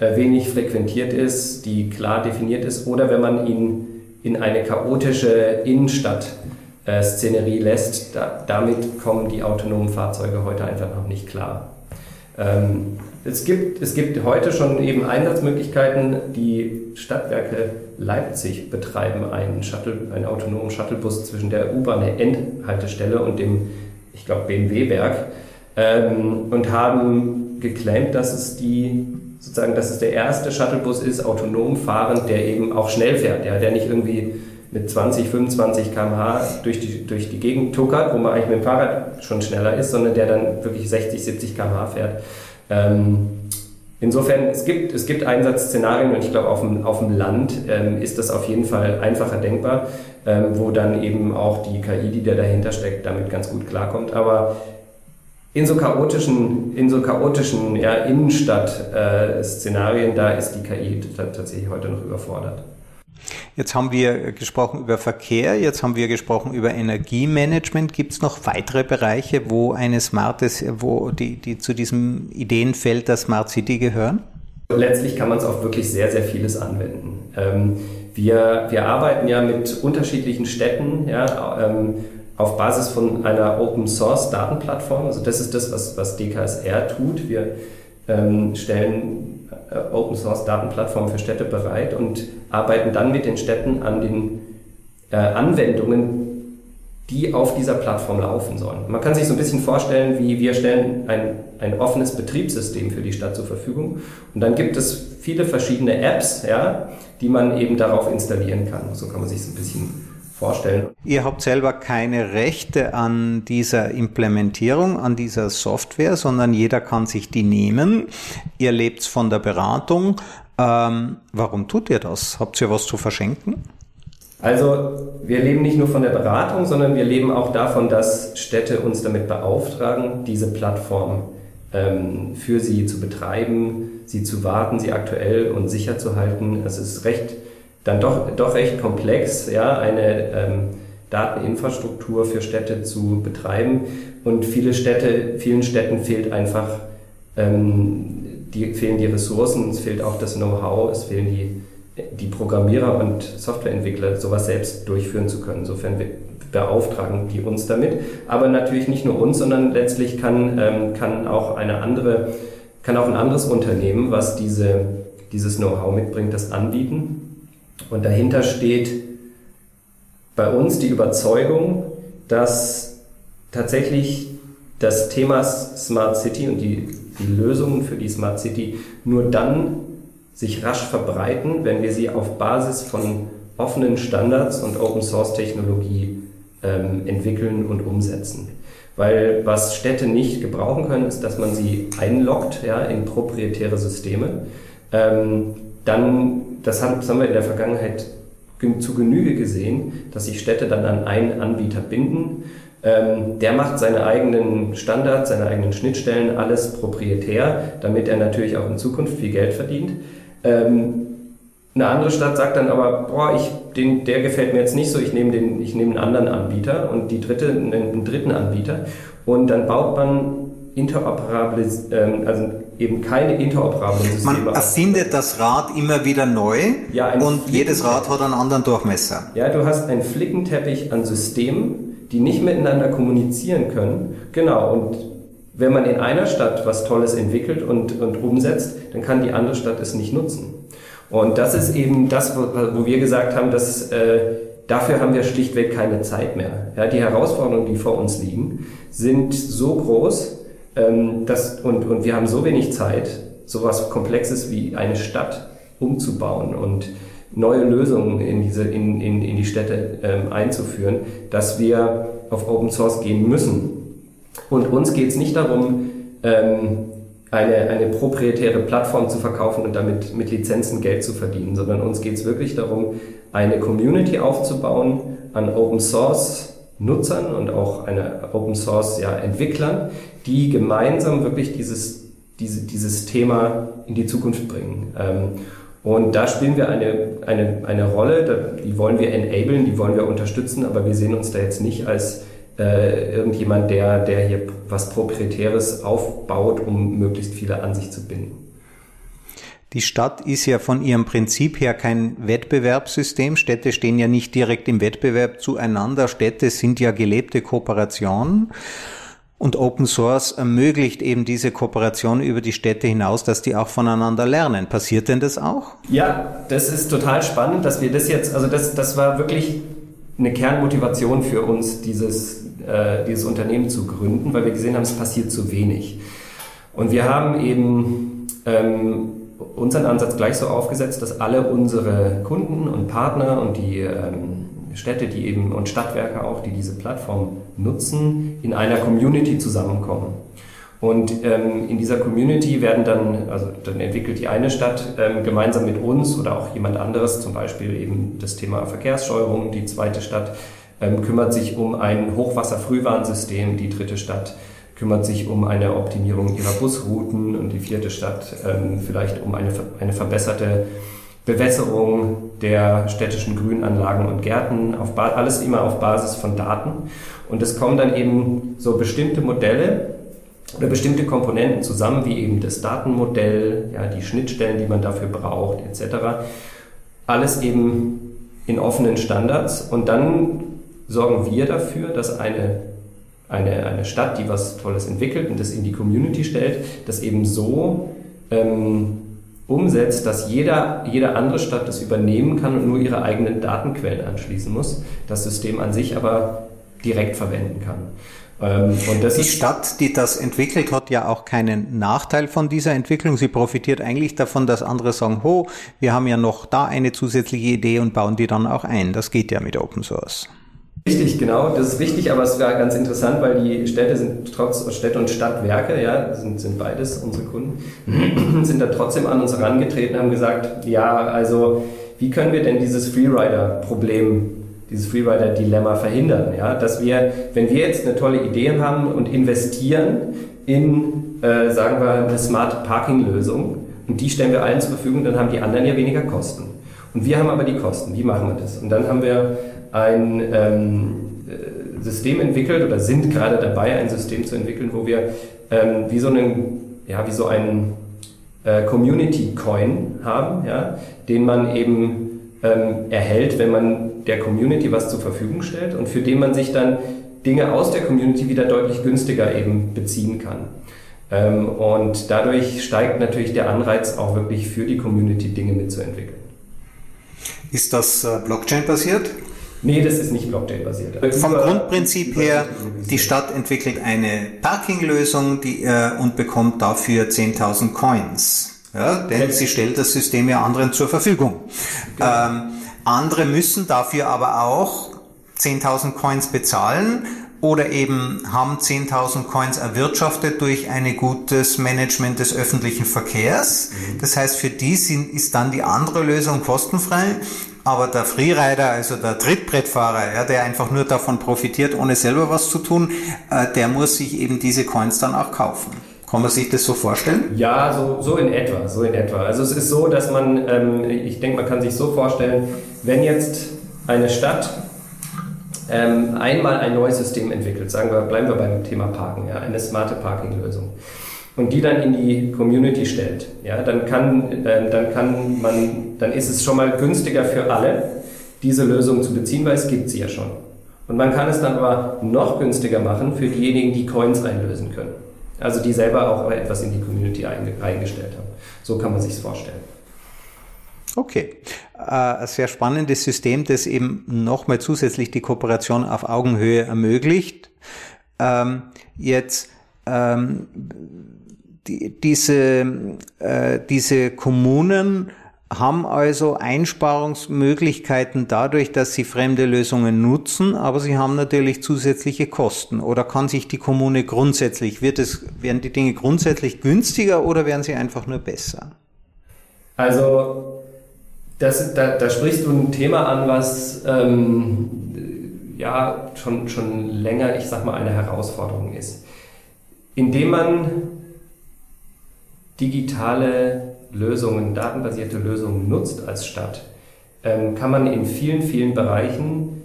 äh, wenig frequentiert ist, die klar definiert ist, oder wenn man ihn in eine chaotische Innenstadt-Szenerie lässt, da, damit kommen die autonomen Fahrzeuge heute einfach noch nicht klar. Ähm, es, gibt, es gibt heute schon eben Einsatzmöglichkeiten. Die Stadtwerke Leipzig betreiben einen, Shuttle, einen autonomen Shuttlebus zwischen der U-Bahn-Endhaltestelle und dem, ich glaube, BMW-Werk ähm, und haben geclaimt, dass es die sozusagen, dass es der erste Shuttlebus ist, autonom fahrend, der eben auch schnell fährt, ja, der nicht irgendwie mit 20, 25 km/h durch die, durch die Gegend tuckert, wo man eigentlich mit dem Fahrrad schon schneller ist, sondern der dann wirklich 60, 70 km/h fährt. Ähm, insofern, es gibt, es gibt Einsatzszenarien und ich glaube, auf dem, auf dem Land ähm, ist das auf jeden Fall einfacher denkbar, ähm, wo dann eben auch die KI, die da dahinter steckt, damit ganz gut klarkommt. Aber in so chaotischen, in so chaotischen ja, Innenstadt-Szenarien, da ist die KI tatsächlich heute noch überfordert. Jetzt haben wir gesprochen über Verkehr, jetzt haben wir gesprochen über Energiemanagement. Gibt es noch weitere Bereiche, wo eine smartes, wo die, die zu diesem Ideenfeld der Smart City gehören? Letztlich kann man es auf wirklich sehr, sehr vieles anwenden. Ähm, wir, wir arbeiten ja mit unterschiedlichen Städten, ja, ähm, auf Basis von einer Open Source Datenplattform. Also das ist das, was, was DKSR tut. Wir ähm, stellen äh, Open Source Datenplattformen für Städte bereit und arbeiten dann mit den Städten an den äh, Anwendungen, die auf dieser Plattform laufen sollen. Man kann sich so ein bisschen vorstellen, wie wir stellen ein, ein offenes Betriebssystem für die Stadt zur Verfügung und dann gibt es viele verschiedene Apps, ja, die man eben darauf installieren kann. So kann man sich so ein bisschen vorstellen. Ihr habt selber keine Rechte an dieser Implementierung, an dieser Software, sondern jeder kann sich die nehmen. Ihr lebt von der Beratung. Ähm, warum tut ihr das? Habt ihr was zu verschenken? Also wir leben nicht nur von der Beratung, sondern wir leben auch davon, dass Städte uns damit beauftragen, diese Plattform ähm, für sie zu betreiben, sie zu warten, sie aktuell und sicher zu halten. Es ist recht dann doch, doch recht komplex, ja, eine ähm, Dateninfrastruktur für Städte zu betreiben. Und viele Städte, vielen Städten fehlt einfach, ähm, die, fehlen die Ressourcen, es fehlt auch das Know-how, es fehlen die, die Programmierer und Softwareentwickler, sowas selbst durchführen zu können. Insofern beauftragen die uns damit. Aber natürlich nicht nur uns, sondern letztlich kann, ähm, kann auch eine andere, kann auch ein anderes Unternehmen, was diese, dieses Know-how mitbringt, das anbieten. Und dahinter steht bei uns die Überzeugung, dass tatsächlich das Thema Smart City und die, die Lösungen für die Smart City nur dann sich rasch verbreiten, wenn wir sie auf Basis von offenen Standards und Open Source Technologie ähm, entwickeln und umsetzen. Weil was Städte nicht gebrauchen können, ist, dass man sie einloggt ja, in proprietäre Systeme. Ähm, dann, das haben, das haben wir in der Vergangenheit zu Genüge gesehen, dass sich Städte dann an einen Anbieter binden. Ähm, der macht seine eigenen Standards, seine eigenen Schnittstellen, alles proprietär, damit er natürlich auch in Zukunft viel Geld verdient. Ähm, eine andere Stadt sagt dann aber, boah, ich, den, der gefällt mir jetzt nicht so, ich nehme, den, ich nehme einen anderen Anbieter und die dritte einen, einen dritten Anbieter. Und dann baut man interoperable, ähm, also eben keine interoperablen Systeme. Man erfindet das Rad immer wieder neu ja, und jedes Rad hat einen anderen Durchmesser. Ja, du hast einen Flickenteppich an Systemen, die nicht miteinander kommunizieren können. Genau, und wenn man in einer Stadt was Tolles entwickelt und, und umsetzt, dann kann die andere Stadt es nicht nutzen. Und das ist eben das, wo, wo wir gesagt haben, dass äh, dafür haben wir schlichtweg keine Zeit mehr. Ja, die Herausforderungen, die vor uns liegen, sind so groß, ähm, das, und, und wir haben so wenig Zeit, sowas Komplexes wie eine Stadt umzubauen und neue Lösungen in, diese, in, in, in die Städte ähm, einzuführen, dass wir auf Open Source gehen müssen. Und uns geht es nicht darum, ähm, eine, eine proprietäre Plattform zu verkaufen und damit mit Lizenzen Geld zu verdienen, sondern uns geht es wirklich darum, eine Community aufzubauen an Open Source Nutzern und auch eine Open Source ja, Entwicklern, die gemeinsam wirklich dieses, diese, dieses Thema in die Zukunft bringen. Ähm, und da spielen wir eine, eine, eine Rolle, die wollen wir enablen, die wollen wir unterstützen, aber wir sehen uns da jetzt nicht als äh, irgendjemand, der, der hier was Proprietäres aufbaut, um möglichst viele an sich zu binden. Die Stadt ist ja von ihrem Prinzip her kein Wettbewerbssystem. Städte stehen ja nicht direkt im Wettbewerb zueinander. Städte sind ja gelebte Kooperationen. Und Open Source ermöglicht eben diese Kooperation über die Städte hinaus, dass die auch voneinander lernen. Passiert denn das auch? Ja, das ist total spannend, dass wir das jetzt, also das, das war wirklich eine Kernmotivation für uns, dieses, äh, dieses Unternehmen zu gründen, weil wir gesehen haben, es passiert zu wenig. Und wir haben eben ähm, unseren Ansatz gleich so aufgesetzt, dass alle unsere Kunden und Partner und die ähm, Städte, die eben und Stadtwerke auch, die diese Plattform nutzen, in einer Community zusammenkommen. Und ähm, in dieser Community werden dann, also dann entwickelt die eine Stadt ähm, gemeinsam mit uns oder auch jemand anderes, zum Beispiel eben das Thema Verkehrssteuerung, die zweite Stadt ähm, kümmert sich um ein Hochwasserfrühwarnsystem, die dritte Stadt kümmert sich um eine Optimierung ihrer Busrouten und die vierte Stadt ähm, vielleicht um eine, eine verbesserte Bewässerung der städtischen Grünanlagen und Gärten, auf alles immer auf Basis von Daten. Und es kommen dann eben so bestimmte Modelle oder bestimmte Komponenten zusammen, wie eben das Datenmodell, ja, die Schnittstellen, die man dafür braucht, etc. Alles eben in offenen Standards. Und dann sorgen wir dafür, dass eine eine, eine Stadt, die was Tolles entwickelt und das in die Community stellt, das eben so ähm, umsetzt, dass jeder, jede andere Stadt das übernehmen kann und nur ihre eigenen Datenquellen anschließen muss, das System an sich aber direkt verwenden kann. Ähm, die Stadt, die das entwickelt, hat ja auch keinen Nachteil von dieser Entwicklung. Sie profitiert eigentlich davon, dass andere sagen, ho, wir haben ja noch da eine zusätzliche Idee und bauen die dann auch ein. Das geht ja mit Open Source. Richtig, genau. Das ist wichtig, aber es war ganz interessant, weil die Städte sind trotz Städte und Stadtwerke, ja, sind, sind beides unsere Kunden, sind da trotzdem an uns herangetreten, haben gesagt, ja, also wie können wir denn dieses Freerider-Problem, dieses Freerider-Dilemma verhindern? Ja, dass wir, wenn wir jetzt eine tolle Idee haben und investieren in, äh, sagen wir, eine Smart Parking-Lösung und die stellen wir allen zur Verfügung, dann haben die anderen ja weniger Kosten. Und wir haben aber die Kosten. Wie machen wir das? Und dann haben wir ein ähm, äh, System entwickelt oder sind gerade dabei, ein System zu entwickeln, wo wir ähm, wie so einen, ja, wie so einen äh, Community Coin haben, ja, den man eben ähm, erhält, wenn man der Community was zur Verfügung stellt und für den man sich dann Dinge aus der Community wieder deutlich günstiger eben beziehen kann. Ähm, und dadurch steigt natürlich der Anreiz auch wirklich für die Community Dinge mitzuentwickeln. Ist das äh, Blockchain-basiert? Nee, das ist nicht Blockchain-basiert. Vom über, Grundprinzip über her, die Stadt entwickelt eine Parking-Lösung die, äh, und bekommt dafür 10.000 Coins. Ja, denn sie stellt das System ja anderen zur Verfügung. Genau. Ähm, andere müssen dafür aber auch 10.000 Coins bezahlen oder eben haben 10.000 Coins erwirtschaftet durch ein gutes Management des öffentlichen Verkehrs. Mhm. Das heißt, für die sind, ist dann die andere Lösung kostenfrei. Aber der Freerider, also der Trittbrettfahrer, ja, der einfach nur davon profitiert, ohne selber was zu tun, äh, der muss sich eben diese Coins dann auch kaufen. Kann man sich das so vorstellen? Ja, so, so in etwa, so in etwa. Also es ist so, dass man, ähm, ich denke, man kann sich so vorstellen, wenn jetzt eine Stadt ähm, einmal ein neues System entwickelt, sagen wir, bleiben wir beim Thema Parken, ja, eine smarte Parking-Lösung, und die dann in die Community stellt, ja, dann kann, äh, dann kann man, dann ist es schon mal günstiger für alle, diese Lösung zu beziehen, weil es gibt sie ja schon. Und man kann es dann aber noch günstiger machen für diejenigen, die Coins einlösen können. Also die selber auch etwas in die Community eingestellt haben. So kann man sich vorstellen. Okay. Äh, ein sehr spannendes System, das eben nochmal zusätzlich die Kooperation auf Augenhöhe ermöglicht. Ähm, jetzt ähm, die, diese, äh, diese Kommunen haben also Einsparungsmöglichkeiten dadurch, dass sie fremde Lösungen nutzen, aber sie haben natürlich zusätzliche Kosten. Oder kann sich die Kommune grundsätzlich, wird es, werden die Dinge grundsätzlich günstiger oder werden sie einfach nur besser? Also, das, da, da sprichst du ein Thema an, was ähm, ja schon, schon länger, ich sag mal, eine Herausforderung ist. Indem man digitale Lösungen, datenbasierte Lösungen nutzt als Stadt, ähm, kann man in vielen, vielen Bereichen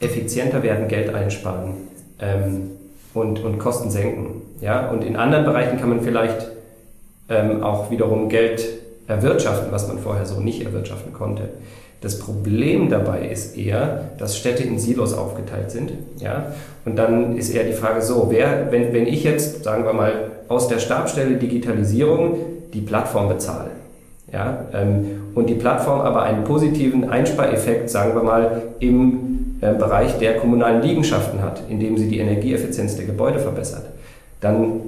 effizienter werden, Geld einsparen ähm, und, und Kosten senken. Ja? Und in anderen Bereichen kann man vielleicht ähm, auch wiederum Geld erwirtschaften, was man vorher so nicht erwirtschaften konnte. Das Problem dabei ist eher, dass Städte in Silos aufgeteilt sind. Ja? Und dann ist eher die Frage so, wer, wenn, wenn ich jetzt, sagen wir mal, aus der Stabstelle Digitalisierung die Plattform bezahle. Ja, ähm, und die Plattform aber einen positiven Einspareffekt, sagen wir mal, im äh, Bereich der kommunalen Liegenschaften hat, indem sie die Energieeffizienz der Gebäude verbessert, dann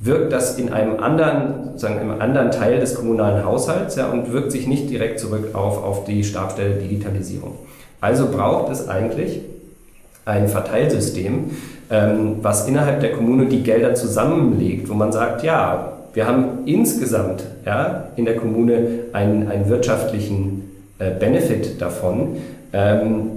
wirkt das in einem anderen, sagen, einem anderen Teil des kommunalen Haushalts ja, und wirkt sich nicht direkt zurück auf, auf die Stabstelle Digitalisierung. Also braucht es eigentlich ein Verteilsystem, ähm, was innerhalb der Kommune die Gelder zusammenlegt, wo man sagt, ja, wir haben insgesamt ja, in der Kommune einen, einen wirtschaftlichen äh, Benefit davon. Ähm,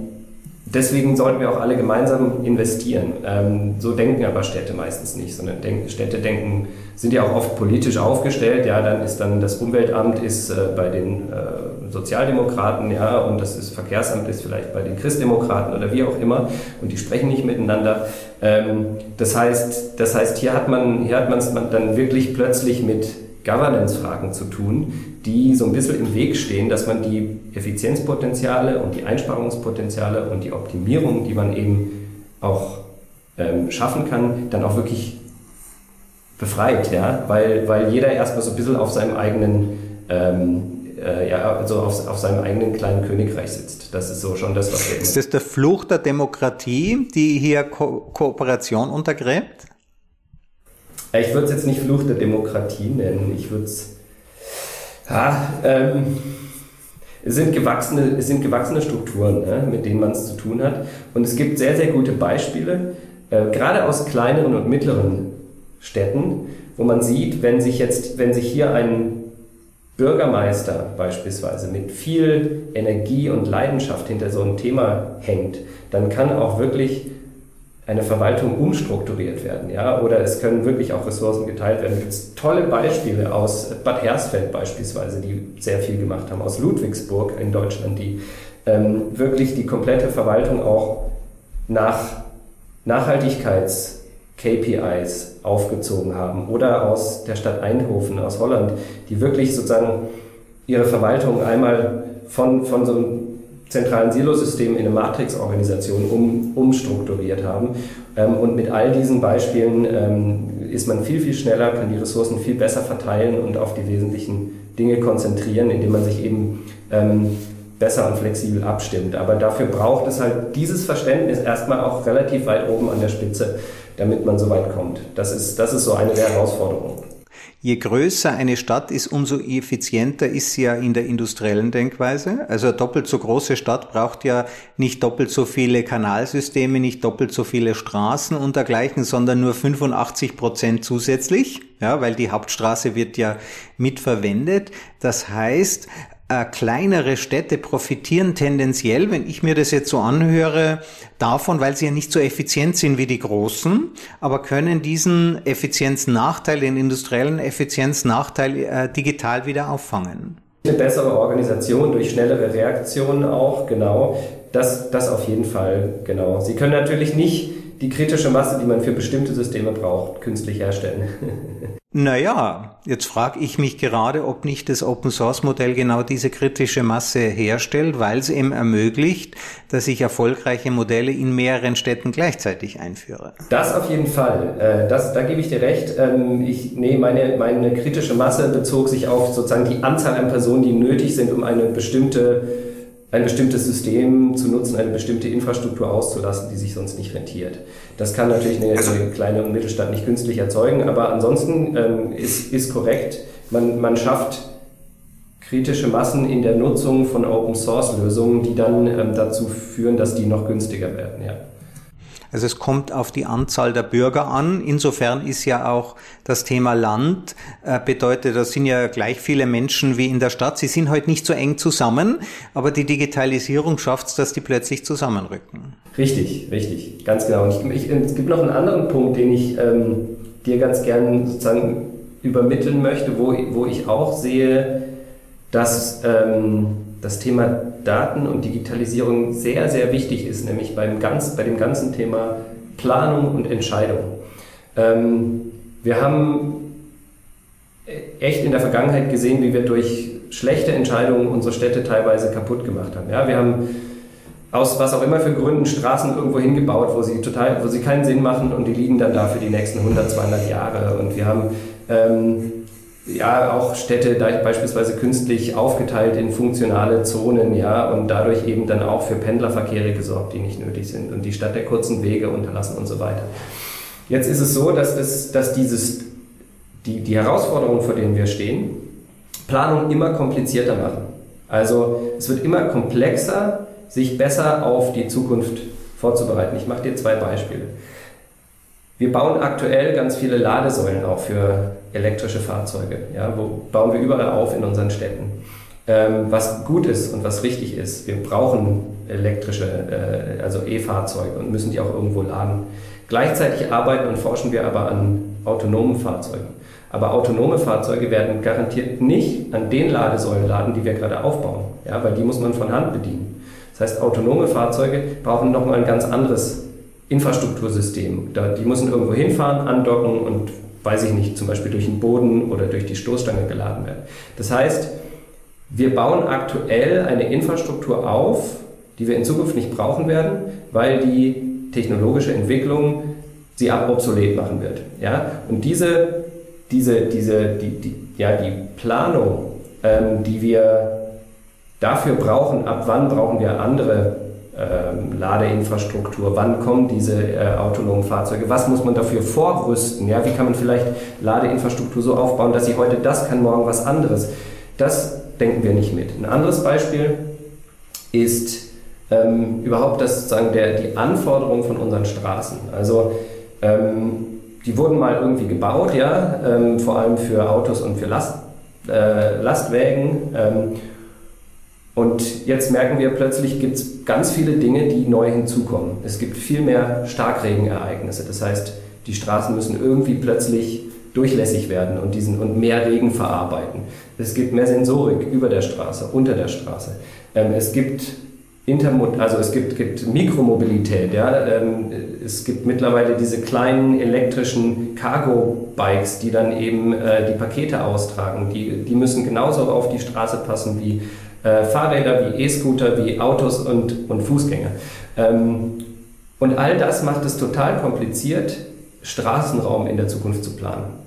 deswegen sollten wir auch alle gemeinsam investieren. Ähm, so denken aber Städte meistens nicht, sondern denk, Städte denken, sind ja auch oft politisch aufgestellt. Ja, dann ist dann das Umweltamt ist äh, bei den äh, Sozialdemokraten, ja, und das ist Verkehrsamt ist vielleicht bei den Christdemokraten oder wie auch immer. Und die sprechen nicht miteinander. Ähm, das heißt, das heißt, hier hat man, hier hat man es dann wirklich plötzlich mit Governance-Fragen zu tun, die so ein bisschen im Weg stehen, dass man die Effizienzpotenziale und die Einsparungspotenziale und die Optimierung, die man eben auch ähm, schaffen kann, dann auch wirklich befreit, ja, weil, weil jeder erstmal so ein bisschen auf seinem eigenen ähm, äh, ja, also auf, auf seinem eigenen kleinen Königreich sitzt. Das ist so schon das, was wir Ist das der Fluch der Demokratie, die hier Ko Kooperation untergräbt? Ich würde es jetzt nicht Fluch der Demokratie nennen. Ich würde es. Ja, ähm, es sind gewachsene, es sind gewachsene Strukturen, ne, mit denen man es zu tun hat. Und es gibt sehr, sehr gute Beispiele, äh, gerade aus kleineren und mittleren Städten, wo man sieht, wenn sich jetzt, wenn sich hier ein Bürgermeister beispielsweise mit viel Energie und Leidenschaft hinter so einem Thema hängt, dann kann auch wirklich eine Verwaltung umstrukturiert werden, ja, oder es können wirklich auch Ressourcen geteilt werden. Es gibt tolle Beispiele aus Bad Hersfeld beispielsweise, die sehr viel gemacht haben, aus Ludwigsburg in Deutschland, die ähm, wirklich die komplette Verwaltung auch nach Nachhaltigkeits KPIs aufgezogen haben oder aus der Stadt Eindhoven, aus Holland, die wirklich sozusagen ihre Verwaltung einmal von, von so einem zentralen Silosystem in eine Matrix-Organisation um, umstrukturiert haben. Ähm, und mit all diesen Beispielen ähm, ist man viel, viel schneller, kann die Ressourcen viel besser verteilen und auf die wesentlichen Dinge konzentrieren, indem man sich eben ähm, besser und flexibel abstimmt. Aber dafür braucht es halt dieses Verständnis erstmal auch relativ weit oben an der Spitze damit man so weit kommt. Das ist, das ist so eine der Herausforderungen. Je größer eine Stadt ist, umso effizienter ist sie ja in der industriellen Denkweise. Also eine doppelt so große Stadt braucht ja nicht doppelt so viele Kanalsysteme, nicht doppelt so viele Straßen und dergleichen, sondern nur 85 Prozent zusätzlich. Ja, weil die Hauptstraße wird ja mitverwendet. Das heißt, äh, kleinere Städte profitieren tendenziell, wenn ich mir das jetzt so anhöre, davon, weil sie ja nicht so effizient sind wie die großen, aber können diesen Effizienznachteil, den industriellen Effizienznachteil äh, digital wieder auffangen. Eine bessere Organisation durch schnellere Reaktionen auch, genau. Das, das auf jeden Fall, genau. Sie können natürlich nicht die kritische Masse, die man für bestimmte Systeme braucht, künstlich herstellen. Naja, jetzt frage ich mich gerade, ob nicht das Open Source Modell genau diese kritische Masse herstellt, weil es eben ermöglicht, dass ich erfolgreiche Modelle in mehreren Städten gleichzeitig einführe. Das auf jeden Fall. Äh, das, da gebe ich dir recht. Ähm, ich, nee, meine, meine kritische Masse bezog sich auf sozusagen die Anzahl an Personen, die nötig sind, um eine bestimmte ein bestimmtes System zu nutzen, eine bestimmte Infrastruktur auszulassen, die sich sonst nicht rentiert. Das kann natürlich eine, also, eine kleine und Mittelstadt nicht künstlich erzeugen, aber ansonsten ähm, ist, ist korrekt, man, man schafft kritische Massen in der Nutzung von Open-Source-Lösungen, die dann ähm, dazu führen, dass die noch günstiger werden. Ja. Also es kommt auf die Anzahl der Bürger an. Insofern ist ja auch das Thema Land äh, bedeutet, das sind ja gleich viele Menschen wie in der Stadt. Sie sind heute halt nicht so eng zusammen, aber die Digitalisierung schafft es, dass die plötzlich zusammenrücken. Richtig, richtig, ganz genau. Ich, ich, es gibt noch einen anderen Punkt, den ich ähm, dir ganz gern sozusagen übermitteln möchte, wo, wo ich auch sehe, dass ähm, das Thema Daten und Digitalisierung sehr, sehr wichtig ist, nämlich beim ganz, bei dem ganzen Thema Planung und Entscheidung. Ähm, wir haben echt in der Vergangenheit gesehen, wie wir durch schlechte Entscheidungen unsere Städte teilweise kaputt gemacht haben. Ja, wir haben aus was auch immer für Gründen Straßen irgendwo hingebaut, wo sie total, wo sie keinen Sinn machen und die liegen dann da für die nächsten 100, 200 Jahre. Und wir haben ähm, ja auch Städte beispielsweise künstlich aufgeteilt in funktionale Zonen, ja, und dadurch eben dann auch für Pendlerverkehre gesorgt, die nicht nötig sind und die Stadt der kurzen Wege unterlassen und so weiter. Jetzt ist es so, dass, das, dass dieses, die, die Herausforderungen, vor denen wir stehen, Planung immer komplizierter machen. Also es wird immer komplexer, sich besser auf die Zukunft vorzubereiten. Ich mache dir zwei Beispiele. Wir bauen aktuell ganz viele Ladesäulen auch für elektrische Fahrzeuge. Ja, wo bauen wir überall auf in unseren Städten. Ähm, was gut ist und was richtig ist, wir brauchen elektrische, äh, also E-Fahrzeuge und müssen die auch irgendwo laden. Gleichzeitig arbeiten und forschen wir aber an autonomen Fahrzeugen. Aber autonome Fahrzeuge werden garantiert nicht an den Ladesäulen laden, die wir gerade aufbauen, ja, weil die muss man von Hand bedienen. Das heißt, autonome Fahrzeuge brauchen nochmal ein ganz anderes Infrastruktursystem. die müssen irgendwo hinfahren, andocken und weiß ich nicht, zum Beispiel durch den Boden oder durch die Stoßstange geladen werden. Das heißt, wir bauen aktuell eine Infrastruktur auf, die wir in Zukunft nicht brauchen werden, weil die technologische Entwicklung sie obsolet machen wird. Ja? Und diese, diese, diese, die, die, ja, die Planung, ähm, die wir dafür brauchen, ab wann brauchen wir andere ähm, Ladeinfrastruktur, wann kommen diese äh, autonomen Fahrzeuge, was muss man dafür vorrüsten, ja? wie kann man vielleicht Ladeinfrastruktur so aufbauen, dass sie heute das kann, morgen was anderes. Das denken wir nicht mit. Ein anderes Beispiel ist ähm, überhaupt das, sozusagen der, die Anforderungen von unseren Straßen. Also ähm, die wurden mal irgendwie gebaut, ja, ähm, vor allem für Autos und für Last, äh, Lastwägen. Ähm, und jetzt merken wir plötzlich, gibt es ganz viele Dinge, die neu hinzukommen. Es gibt viel mehr Starkregenereignisse. Das heißt, die Straßen müssen irgendwie plötzlich durchlässig werden und, diesen, und mehr Regen verarbeiten. Es gibt mehr Sensorik über der Straße, unter der Straße. Ähm, es gibt Intermod also es gibt, gibt Mikromobilität. Ja? Ähm, es gibt mittlerweile diese kleinen elektrischen Cargo-Bikes, die dann eben äh, die Pakete austragen. Die, die müssen genauso auf die Straße passen wie äh, Fahrräder, wie E-Scooter, wie Autos und, und Fußgänger. Ähm, und all das macht es total kompliziert, Straßenraum in der Zukunft zu planen.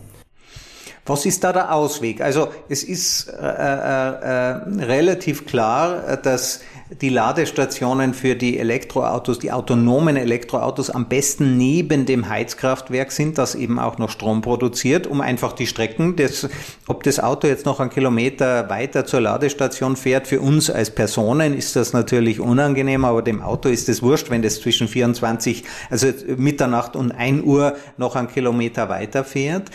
Was ist da der Ausweg? Also es ist äh, äh, äh relativ klar, dass die Ladestationen für die Elektroautos, die autonomen Elektroautos am besten neben dem Heizkraftwerk sind, das eben auch noch Strom produziert, um einfach die Strecken, des, ob das Auto jetzt noch einen Kilometer weiter zur Ladestation fährt, für uns als Personen ist das natürlich unangenehm, aber dem Auto ist es wurscht, wenn das zwischen 24, also Mitternacht und 1 Uhr noch einen Kilometer weiter fährt.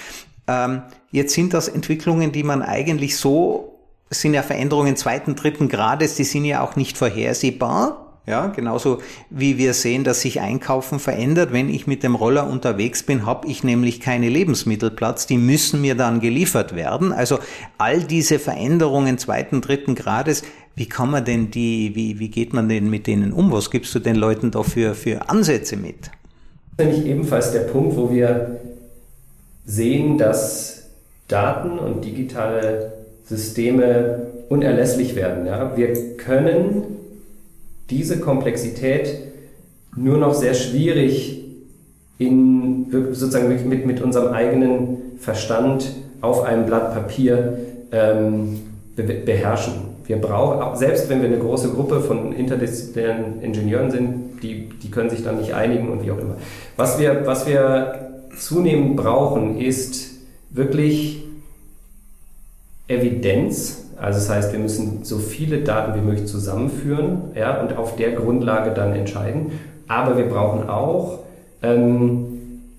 Ähm, jetzt sind das Entwicklungen, die man eigentlich so sind ja Veränderungen zweiten, dritten Grades, die sind ja auch nicht vorhersehbar. Ja, genauso wie wir sehen, dass sich Einkaufen verändert. Wenn ich mit dem Roller unterwegs bin, habe ich nämlich keine Lebensmittelplatz. Die müssen mir dann geliefert werden. Also all diese Veränderungen zweiten, dritten Grades, wie kann man denn die, wie, wie geht man denn mit denen um? Was gibst du den Leuten dafür für Ansätze mit? Das ist nämlich ebenfalls der Punkt, wo wir sehen, dass Daten und digitale Systeme unerlässlich werden. Ja? Wir können diese Komplexität nur noch sehr schwierig in, sozusagen mit, mit unserem eigenen Verstand auf einem Blatt Papier ähm, be beherrschen. Wir brauchen, selbst wenn wir eine große Gruppe von interdisziplinären Ingenieuren sind, die, die können sich dann nicht einigen und wie auch immer. Was wir, was wir zunehmend brauchen, ist wirklich Evidenz, also das heißt, wir müssen so viele Daten wie möglich zusammenführen ja, und auf der Grundlage dann entscheiden. Aber wir brauchen auch ähm,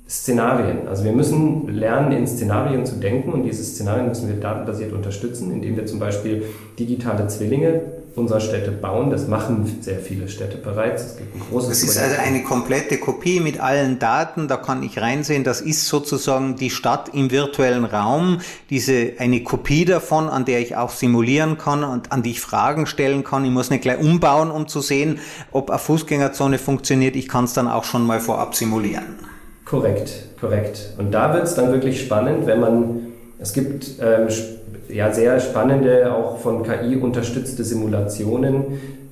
Szenarien. Also wir müssen lernen, in Szenarien zu denken und diese Szenarien müssen wir datenbasiert unterstützen, indem wir zum Beispiel digitale Zwillinge unserer Städte bauen. Das machen sehr viele Städte bereits. Es gibt ein großes Das ist also eine komplette Kopie mit allen Daten. Da kann ich reinsehen. Das ist sozusagen die Stadt im virtuellen Raum. Diese, eine Kopie davon, an der ich auch simulieren kann und an die ich Fragen stellen kann. Ich muss nicht gleich umbauen, um zu sehen, ob eine Fußgängerzone funktioniert. Ich kann es dann auch schon mal vorab simulieren. Korrekt, korrekt. Und da wird es dann wirklich spannend, wenn man, es gibt ähm, ja, sehr spannende, auch von KI unterstützte Simulationen,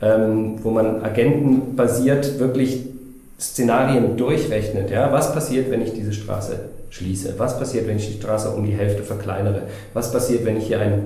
ähm, wo man agentenbasiert wirklich Szenarien durchrechnet. Ja? Was passiert, wenn ich diese Straße schließe? Was passiert, wenn ich die Straße um die Hälfte verkleinere? Was passiert, wenn ich hier ein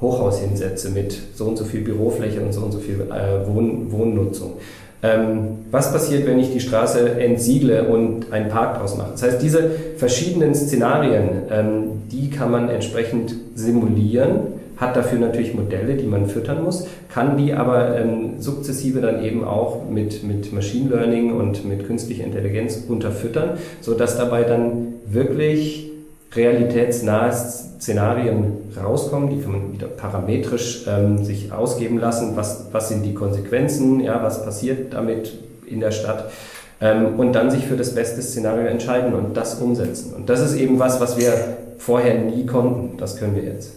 Hochhaus hinsetze mit so und so viel Bürofläche und so und so viel äh, Wohn Wohnnutzung? Ähm, was passiert, wenn ich die Straße entsiegle und einen Park draus mache? Das heißt, diese verschiedenen Szenarien, ähm, die kann man entsprechend simulieren, hat dafür natürlich Modelle, die man füttern muss, kann die aber ähm, sukzessive dann eben auch mit, mit Machine Learning und mit künstlicher Intelligenz unterfüttern, sodass dabei dann wirklich realitätsnahe Szenarien rauskommen, die kann man wieder parametrisch ähm, sich ausgeben lassen, was, was sind die Konsequenzen, ja, was passiert damit in der Stadt ähm, und dann sich für das beste Szenario entscheiden und das umsetzen. Und das ist eben was, was wir vorher nie konnten, das können wir jetzt.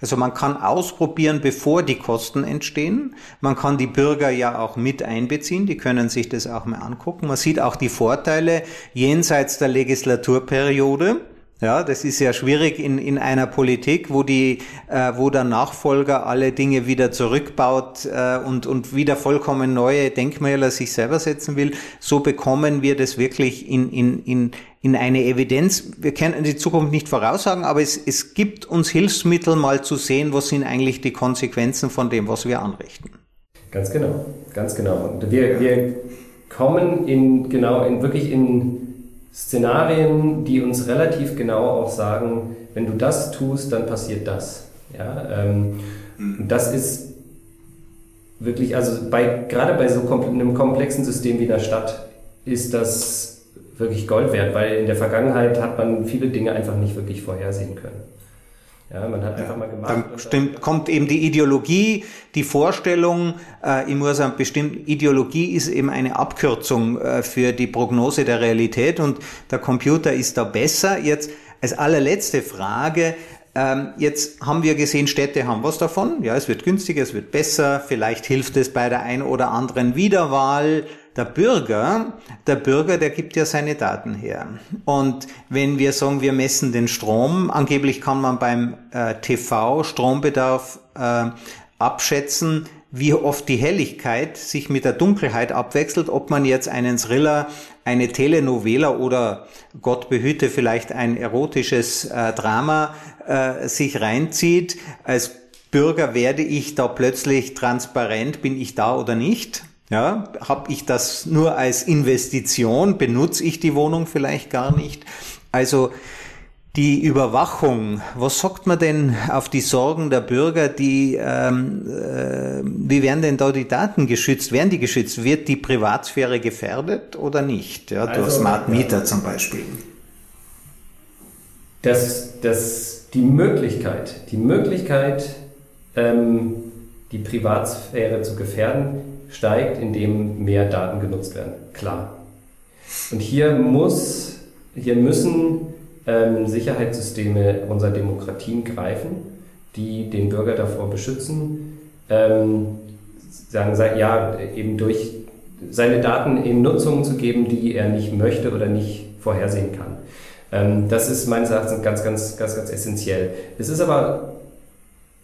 Also man kann ausprobieren, bevor die Kosten entstehen. Man kann die Bürger ja auch mit einbeziehen, die können sich das auch mal angucken. Man sieht auch die Vorteile jenseits der Legislaturperiode. Ja, das ist ja schwierig in, in einer Politik, wo die, äh, wo der Nachfolger alle Dinge wieder zurückbaut äh, und, und wieder vollkommen neue Denkmäler sich selber setzen will. So bekommen wir das wirklich in, in, in, in eine Evidenz. Wir können die Zukunft nicht voraussagen, aber es, es gibt uns Hilfsmittel, mal zu sehen, was sind eigentlich die Konsequenzen von dem, was wir anrichten. Ganz genau, ganz genau. Und wir, wir kommen in, genau, in wirklich in Szenarien, die uns relativ genau auch sagen, wenn du das tust, dann passiert das. Ja, ähm, mhm. Das ist wirklich, also bei, gerade bei so einem komplexen System wie einer Stadt ist das wirklich Gold wert, weil in der Vergangenheit hat man viele Dinge einfach nicht wirklich vorhersehen können. Ja, man hat einfach mal gemacht. Dann stimmt, kommt eben die Ideologie, die Vorstellung, äh, ich muss sagen, bestimmt, Ideologie ist eben eine Abkürzung äh, für die Prognose der Realität und der Computer ist da besser. Jetzt als allerletzte Frage, ähm, jetzt haben wir gesehen, Städte haben was davon. Ja, es wird günstiger, es wird besser. Vielleicht hilft es bei der ein oder anderen Wiederwahl der Bürger, der Bürger, der gibt ja seine Daten her. Und wenn wir sagen, wir messen den Strom, angeblich kann man beim äh, TV Strombedarf äh, abschätzen, wie oft die Helligkeit sich mit der Dunkelheit abwechselt, ob man jetzt einen Thriller, eine Telenovela oder Gott behüte vielleicht ein erotisches äh, Drama äh, sich reinzieht. Als Bürger werde ich da plötzlich transparent, bin ich da oder nicht? Ja, habe ich das nur als Investition? Benutze ich die Wohnung vielleicht gar nicht? Also die Überwachung, was sagt man denn auf die Sorgen der Bürger, die, ähm, äh, wie werden denn da die Daten geschützt? Werden die geschützt? Wird die Privatsphäre gefährdet oder nicht? Ja, durch also, Smart Meter zum Beispiel. Das, das, die Möglichkeit, die Möglichkeit, ähm, die Privatsphäre zu gefährden, steigt, indem mehr Daten genutzt werden. Klar. Und hier muss, hier müssen ähm, Sicherheitssysteme unserer Demokratien greifen, die den Bürger davor beschützen, ähm, sagen, ja, eben durch seine Daten in Nutzungen zu geben, die er nicht möchte oder nicht vorhersehen kann. Ähm, das ist meines Erachtens ganz, ganz, ganz, ganz essentiell. Es ist aber,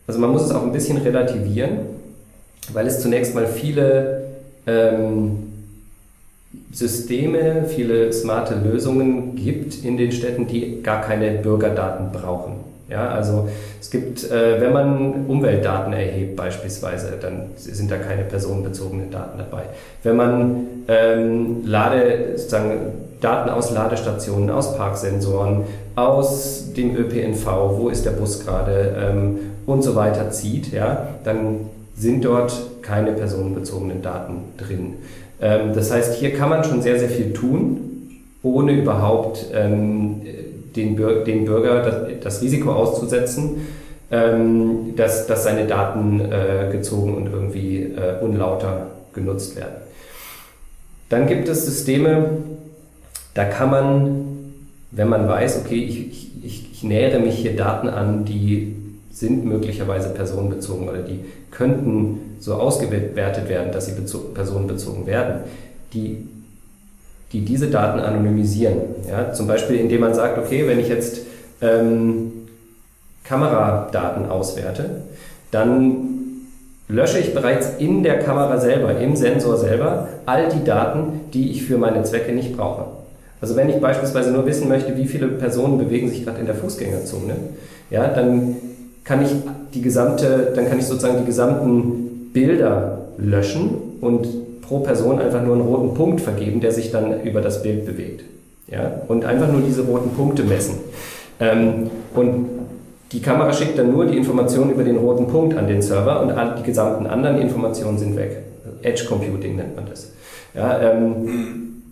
also man muss es auch ein bisschen relativieren, weil es zunächst mal viele ähm, Systeme, viele smarte Lösungen gibt in den Städten, die gar keine Bürgerdaten brauchen. Ja, also es gibt, äh, wenn man Umweltdaten erhebt beispielsweise, dann sind da keine personenbezogenen Daten dabei. Wenn man ähm, Lade, sozusagen Daten aus Ladestationen, aus Parksensoren, aus dem ÖPNV, wo ist der Bus gerade ähm, und so weiter zieht, ja, dann sind dort keine personenbezogenen Daten drin. Ähm, das heißt, hier kann man schon sehr, sehr viel tun, ohne überhaupt ähm, den, den Bürger das, das, Risiko auszusetzen, ähm, dass, dass seine Daten äh, gezogen und irgendwie äh, unlauter genutzt werden. Dann gibt es Systeme, da kann man, wenn man weiß, okay, ich, ich, ich nähere mich hier Daten an, die sind möglicherweise personenbezogen oder die könnten so ausgewertet werden, dass sie personenbezogen werden, die, die diese Daten anonymisieren. Ja? Zum Beispiel, indem man sagt, okay, wenn ich jetzt ähm, Kameradaten auswerte, dann lösche ich bereits in der Kamera selber, im Sensor selber, all die Daten, die ich für meine Zwecke nicht brauche. Also wenn ich beispielsweise nur wissen möchte, wie viele Personen bewegen sich gerade in der Fußgängerzone, ja, dann kann ich die gesamte, dann kann ich sozusagen die gesamten Bilder löschen und pro Person einfach nur einen roten Punkt vergeben, der sich dann über das Bild bewegt. Ja? Und einfach nur diese roten Punkte messen. Ähm, und die Kamera schickt dann nur die Informationen über den roten Punkt an den Server und die gesamten anderen Informationen sind weg. Edge Computing nennt man das. Ja, ähm,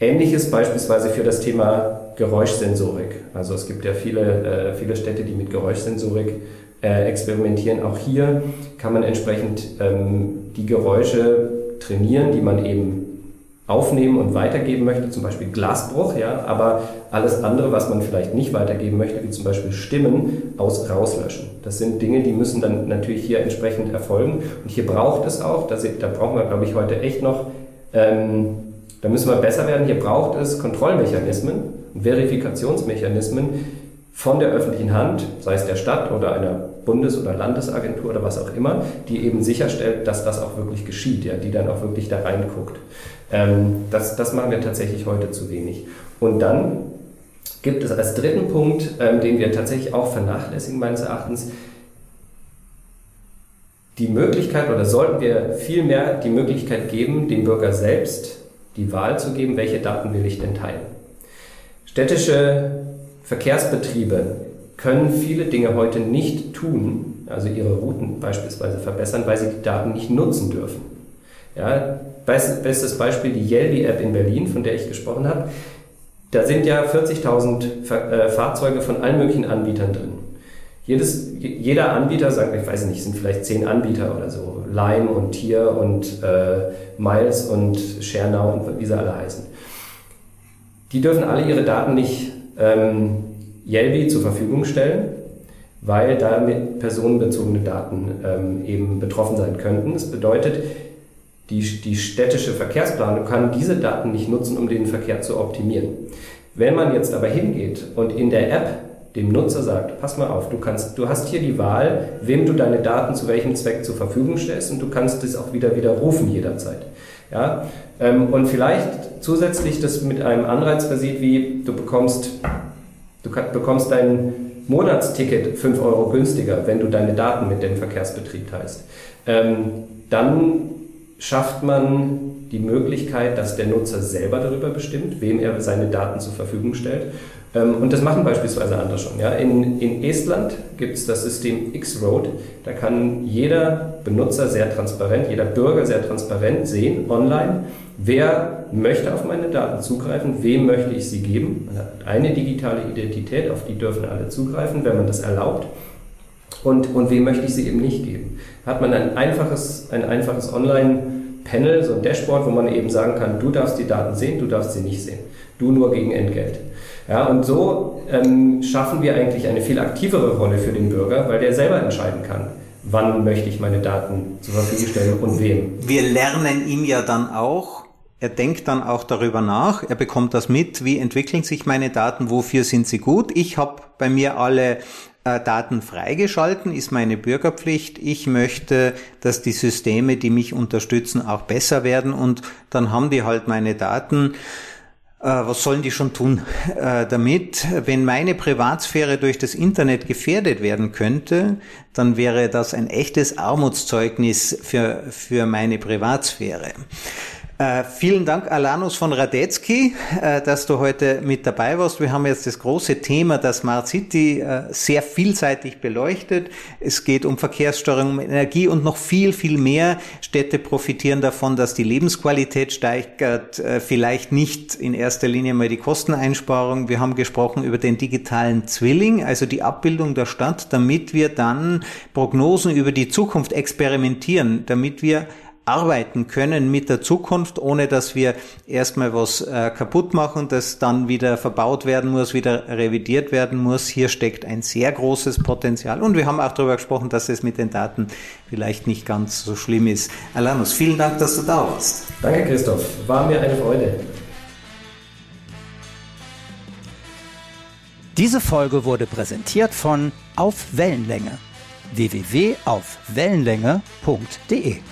Ähnliches beispielsweise für das Thema Geräuschsensorik. Also es gibt ja viele, äh, viele Städte, die mit Geräuschsensorik äh, experimentieren. Auch hier kann man entsprechend ähm, die Geräusche trainieren, die man eben aufnehmen und weitergeben möchte, zum Beispiel Glasbruch, ja, aber alles andere, was man vielleicht nicht weitergeben möchte, wie zum Beispiel Stimmen, aus rauslöschen. Das sind Dinge, die müssen dann natürlich hier entsprechend erfolgen. Und hier braucht es auch, da, da brauchen wir, glaube ich, heute echt noch ähm, da müssen wir besser werden. Hier braucht es Kontrollmechanismen Verifikationsmechanismen von der öffentlichen Hand, sei es der Stadt oder einer Bundes- oder Landesagentur oder was auch immer, die eben sicherstellt, dass das auch wirklich geschieht, ja, die dann auch wirklich da reinguckt. Ähm, das, das machen wir tatsächlich heute zu wenig. Und dann gibt es als dritten Punkt, ähm, den wir tatsächlich auch vernachlässigen meines Erachtens, die Möglichkeit oder sollten wir viel mehr die Möglichkeit geben, dem Bürger selbst die Wahl zu geben, welche Daten will ich denn teilen. Städtische Verkehrsbetriebe können viele Dinge heute nicht tun, also ihre Routen beispielsweise verbessern, weil sie die Daten nicht nutzen dürfen. Ja, bestes Beispiel die Yelby-App in Berlin, von der ich gesprochen habe. Da sind ja 40.000 äh, Fahrzeuge von allen möglichen Anbietern drin. Jedes, jeder Anbieter sagt, ich weiß nicht, sind vielleicht zehn Anbieter oder so, Lime und Tier und äh, Miles und ShareNow und wie sie alle heißen. Die dürfen alle ihre Daten nicht ähm, Yelby zur Verfügung stellen, weil damit personenbezogene Daten ähm, eben betroffen sein könnten. Das bedeutet, die, die städtische Verkehrsplanung kann diese Daten nicht nutzen, um den Verkehr zu optimieren. Wenn man jetzt aber hingeht und in der App dem Nutzer sagt, pass mal auf, du kannst, du hast hier die Wahl, wem du deine Daten zu welchem Zweck zur Verfügung stellst und du kannst es auch wieder widerrufen jederzeit. Ja? Ähm, und vielleicht zusätzlich das mit einem Anreiz versieht, wie du bekommst, du bekommst deinen Monatsticket 5 Euro günstiger, wenn du deine Daten mit dem Verkehrsbetrieb teilst. Ähm, dann schafft man die Möglichkeit, dass der Nutzer selber darüber bestimmt, wem er seine Daten zur Verfügung stellt. Ähm, und das machen beispielsweise andere schon. Ja. In, in Estland gibt es das System X-Road. Da kann jeder Benutzer sehr transparent, jeder Bürger sehr transparent sehen online, wer möchte auf meine Daten zugreifen, wem möchte ich sie geben. Man hat eine digitale Identität, auf die dürfen alle zugreifen, wenn man das erlaubt. Und, und wem möchte ich sie eben nicht geben. Hat man ein einfaches, ein einfaches Online-Panel, so ein Dashboard, wo man eben sagen kann, du darfst die Daten sehen, du darfst sie nicht sehen. Du nur gegen Entgelt. Ja, und so ähm, schaffen wir eigentlich eine viel aktivere Rolle für den Bürger, weil der selber entscheiden kann, wann möchte ich meine Daten zur Verfügung stellen und wem. Wir lernen ihm ja dann auch, er denkt dann auch darüber nach, er bekommt das mit, wie entwickeln sich meine Daten, wofür sind sie gut. Ich habe bei mir alle äh, Daten freigeschalten, ist meine Bürgerpflicht. Ich möchte, dass die Systeme, die mich unterstützen, auch besser werden und dann haben die halt meine Daten was sollen die schon tun äh, damit? Wenn meine Privatsphäre durch das Internet gefährdet werden könnte, dann wäre das ein echtes Armutszeugnis für, für meine Privatsphäre. Äh, vielen Dank, Alanus von Radetzky, äh, dass du heute mit dabei warst. Wir haben jetzt das große Thema der Smart City äh, sehr vielseitig beleuchtet. Es geht um Verkehrssteuerung, um Energie und noch viel, viel mehr. Städte profitieren davon, dass die Lebensqualität steigert, äh, vielleicht nicht in erster Linie mal die Kosteneinsparung. Wir haben gesprochen über den digitalen Zwilling, also die Abbildung der Stadt, damit wir dann Prognosen über die Zukunft experimentieren, damit wir arbeiten können mit der Zukunft, ohne dass wir erstmal was äh, kaputt machen, das dann wieder verbaut werden muss, wieder revidiert werden muss. Hier steckt ein sehr großes Potenzial. Und wir haben auch darüber gesprochen, dass es mit den Daten vielleicht nicht ganz so schlimm ist. Alanus, vielen Dank, dass du da warst. Danke, Christoph. War mir eine Freude. Diese Folge wurde präsentiert von Auf Wellenlänge www.aufwellenlänge.de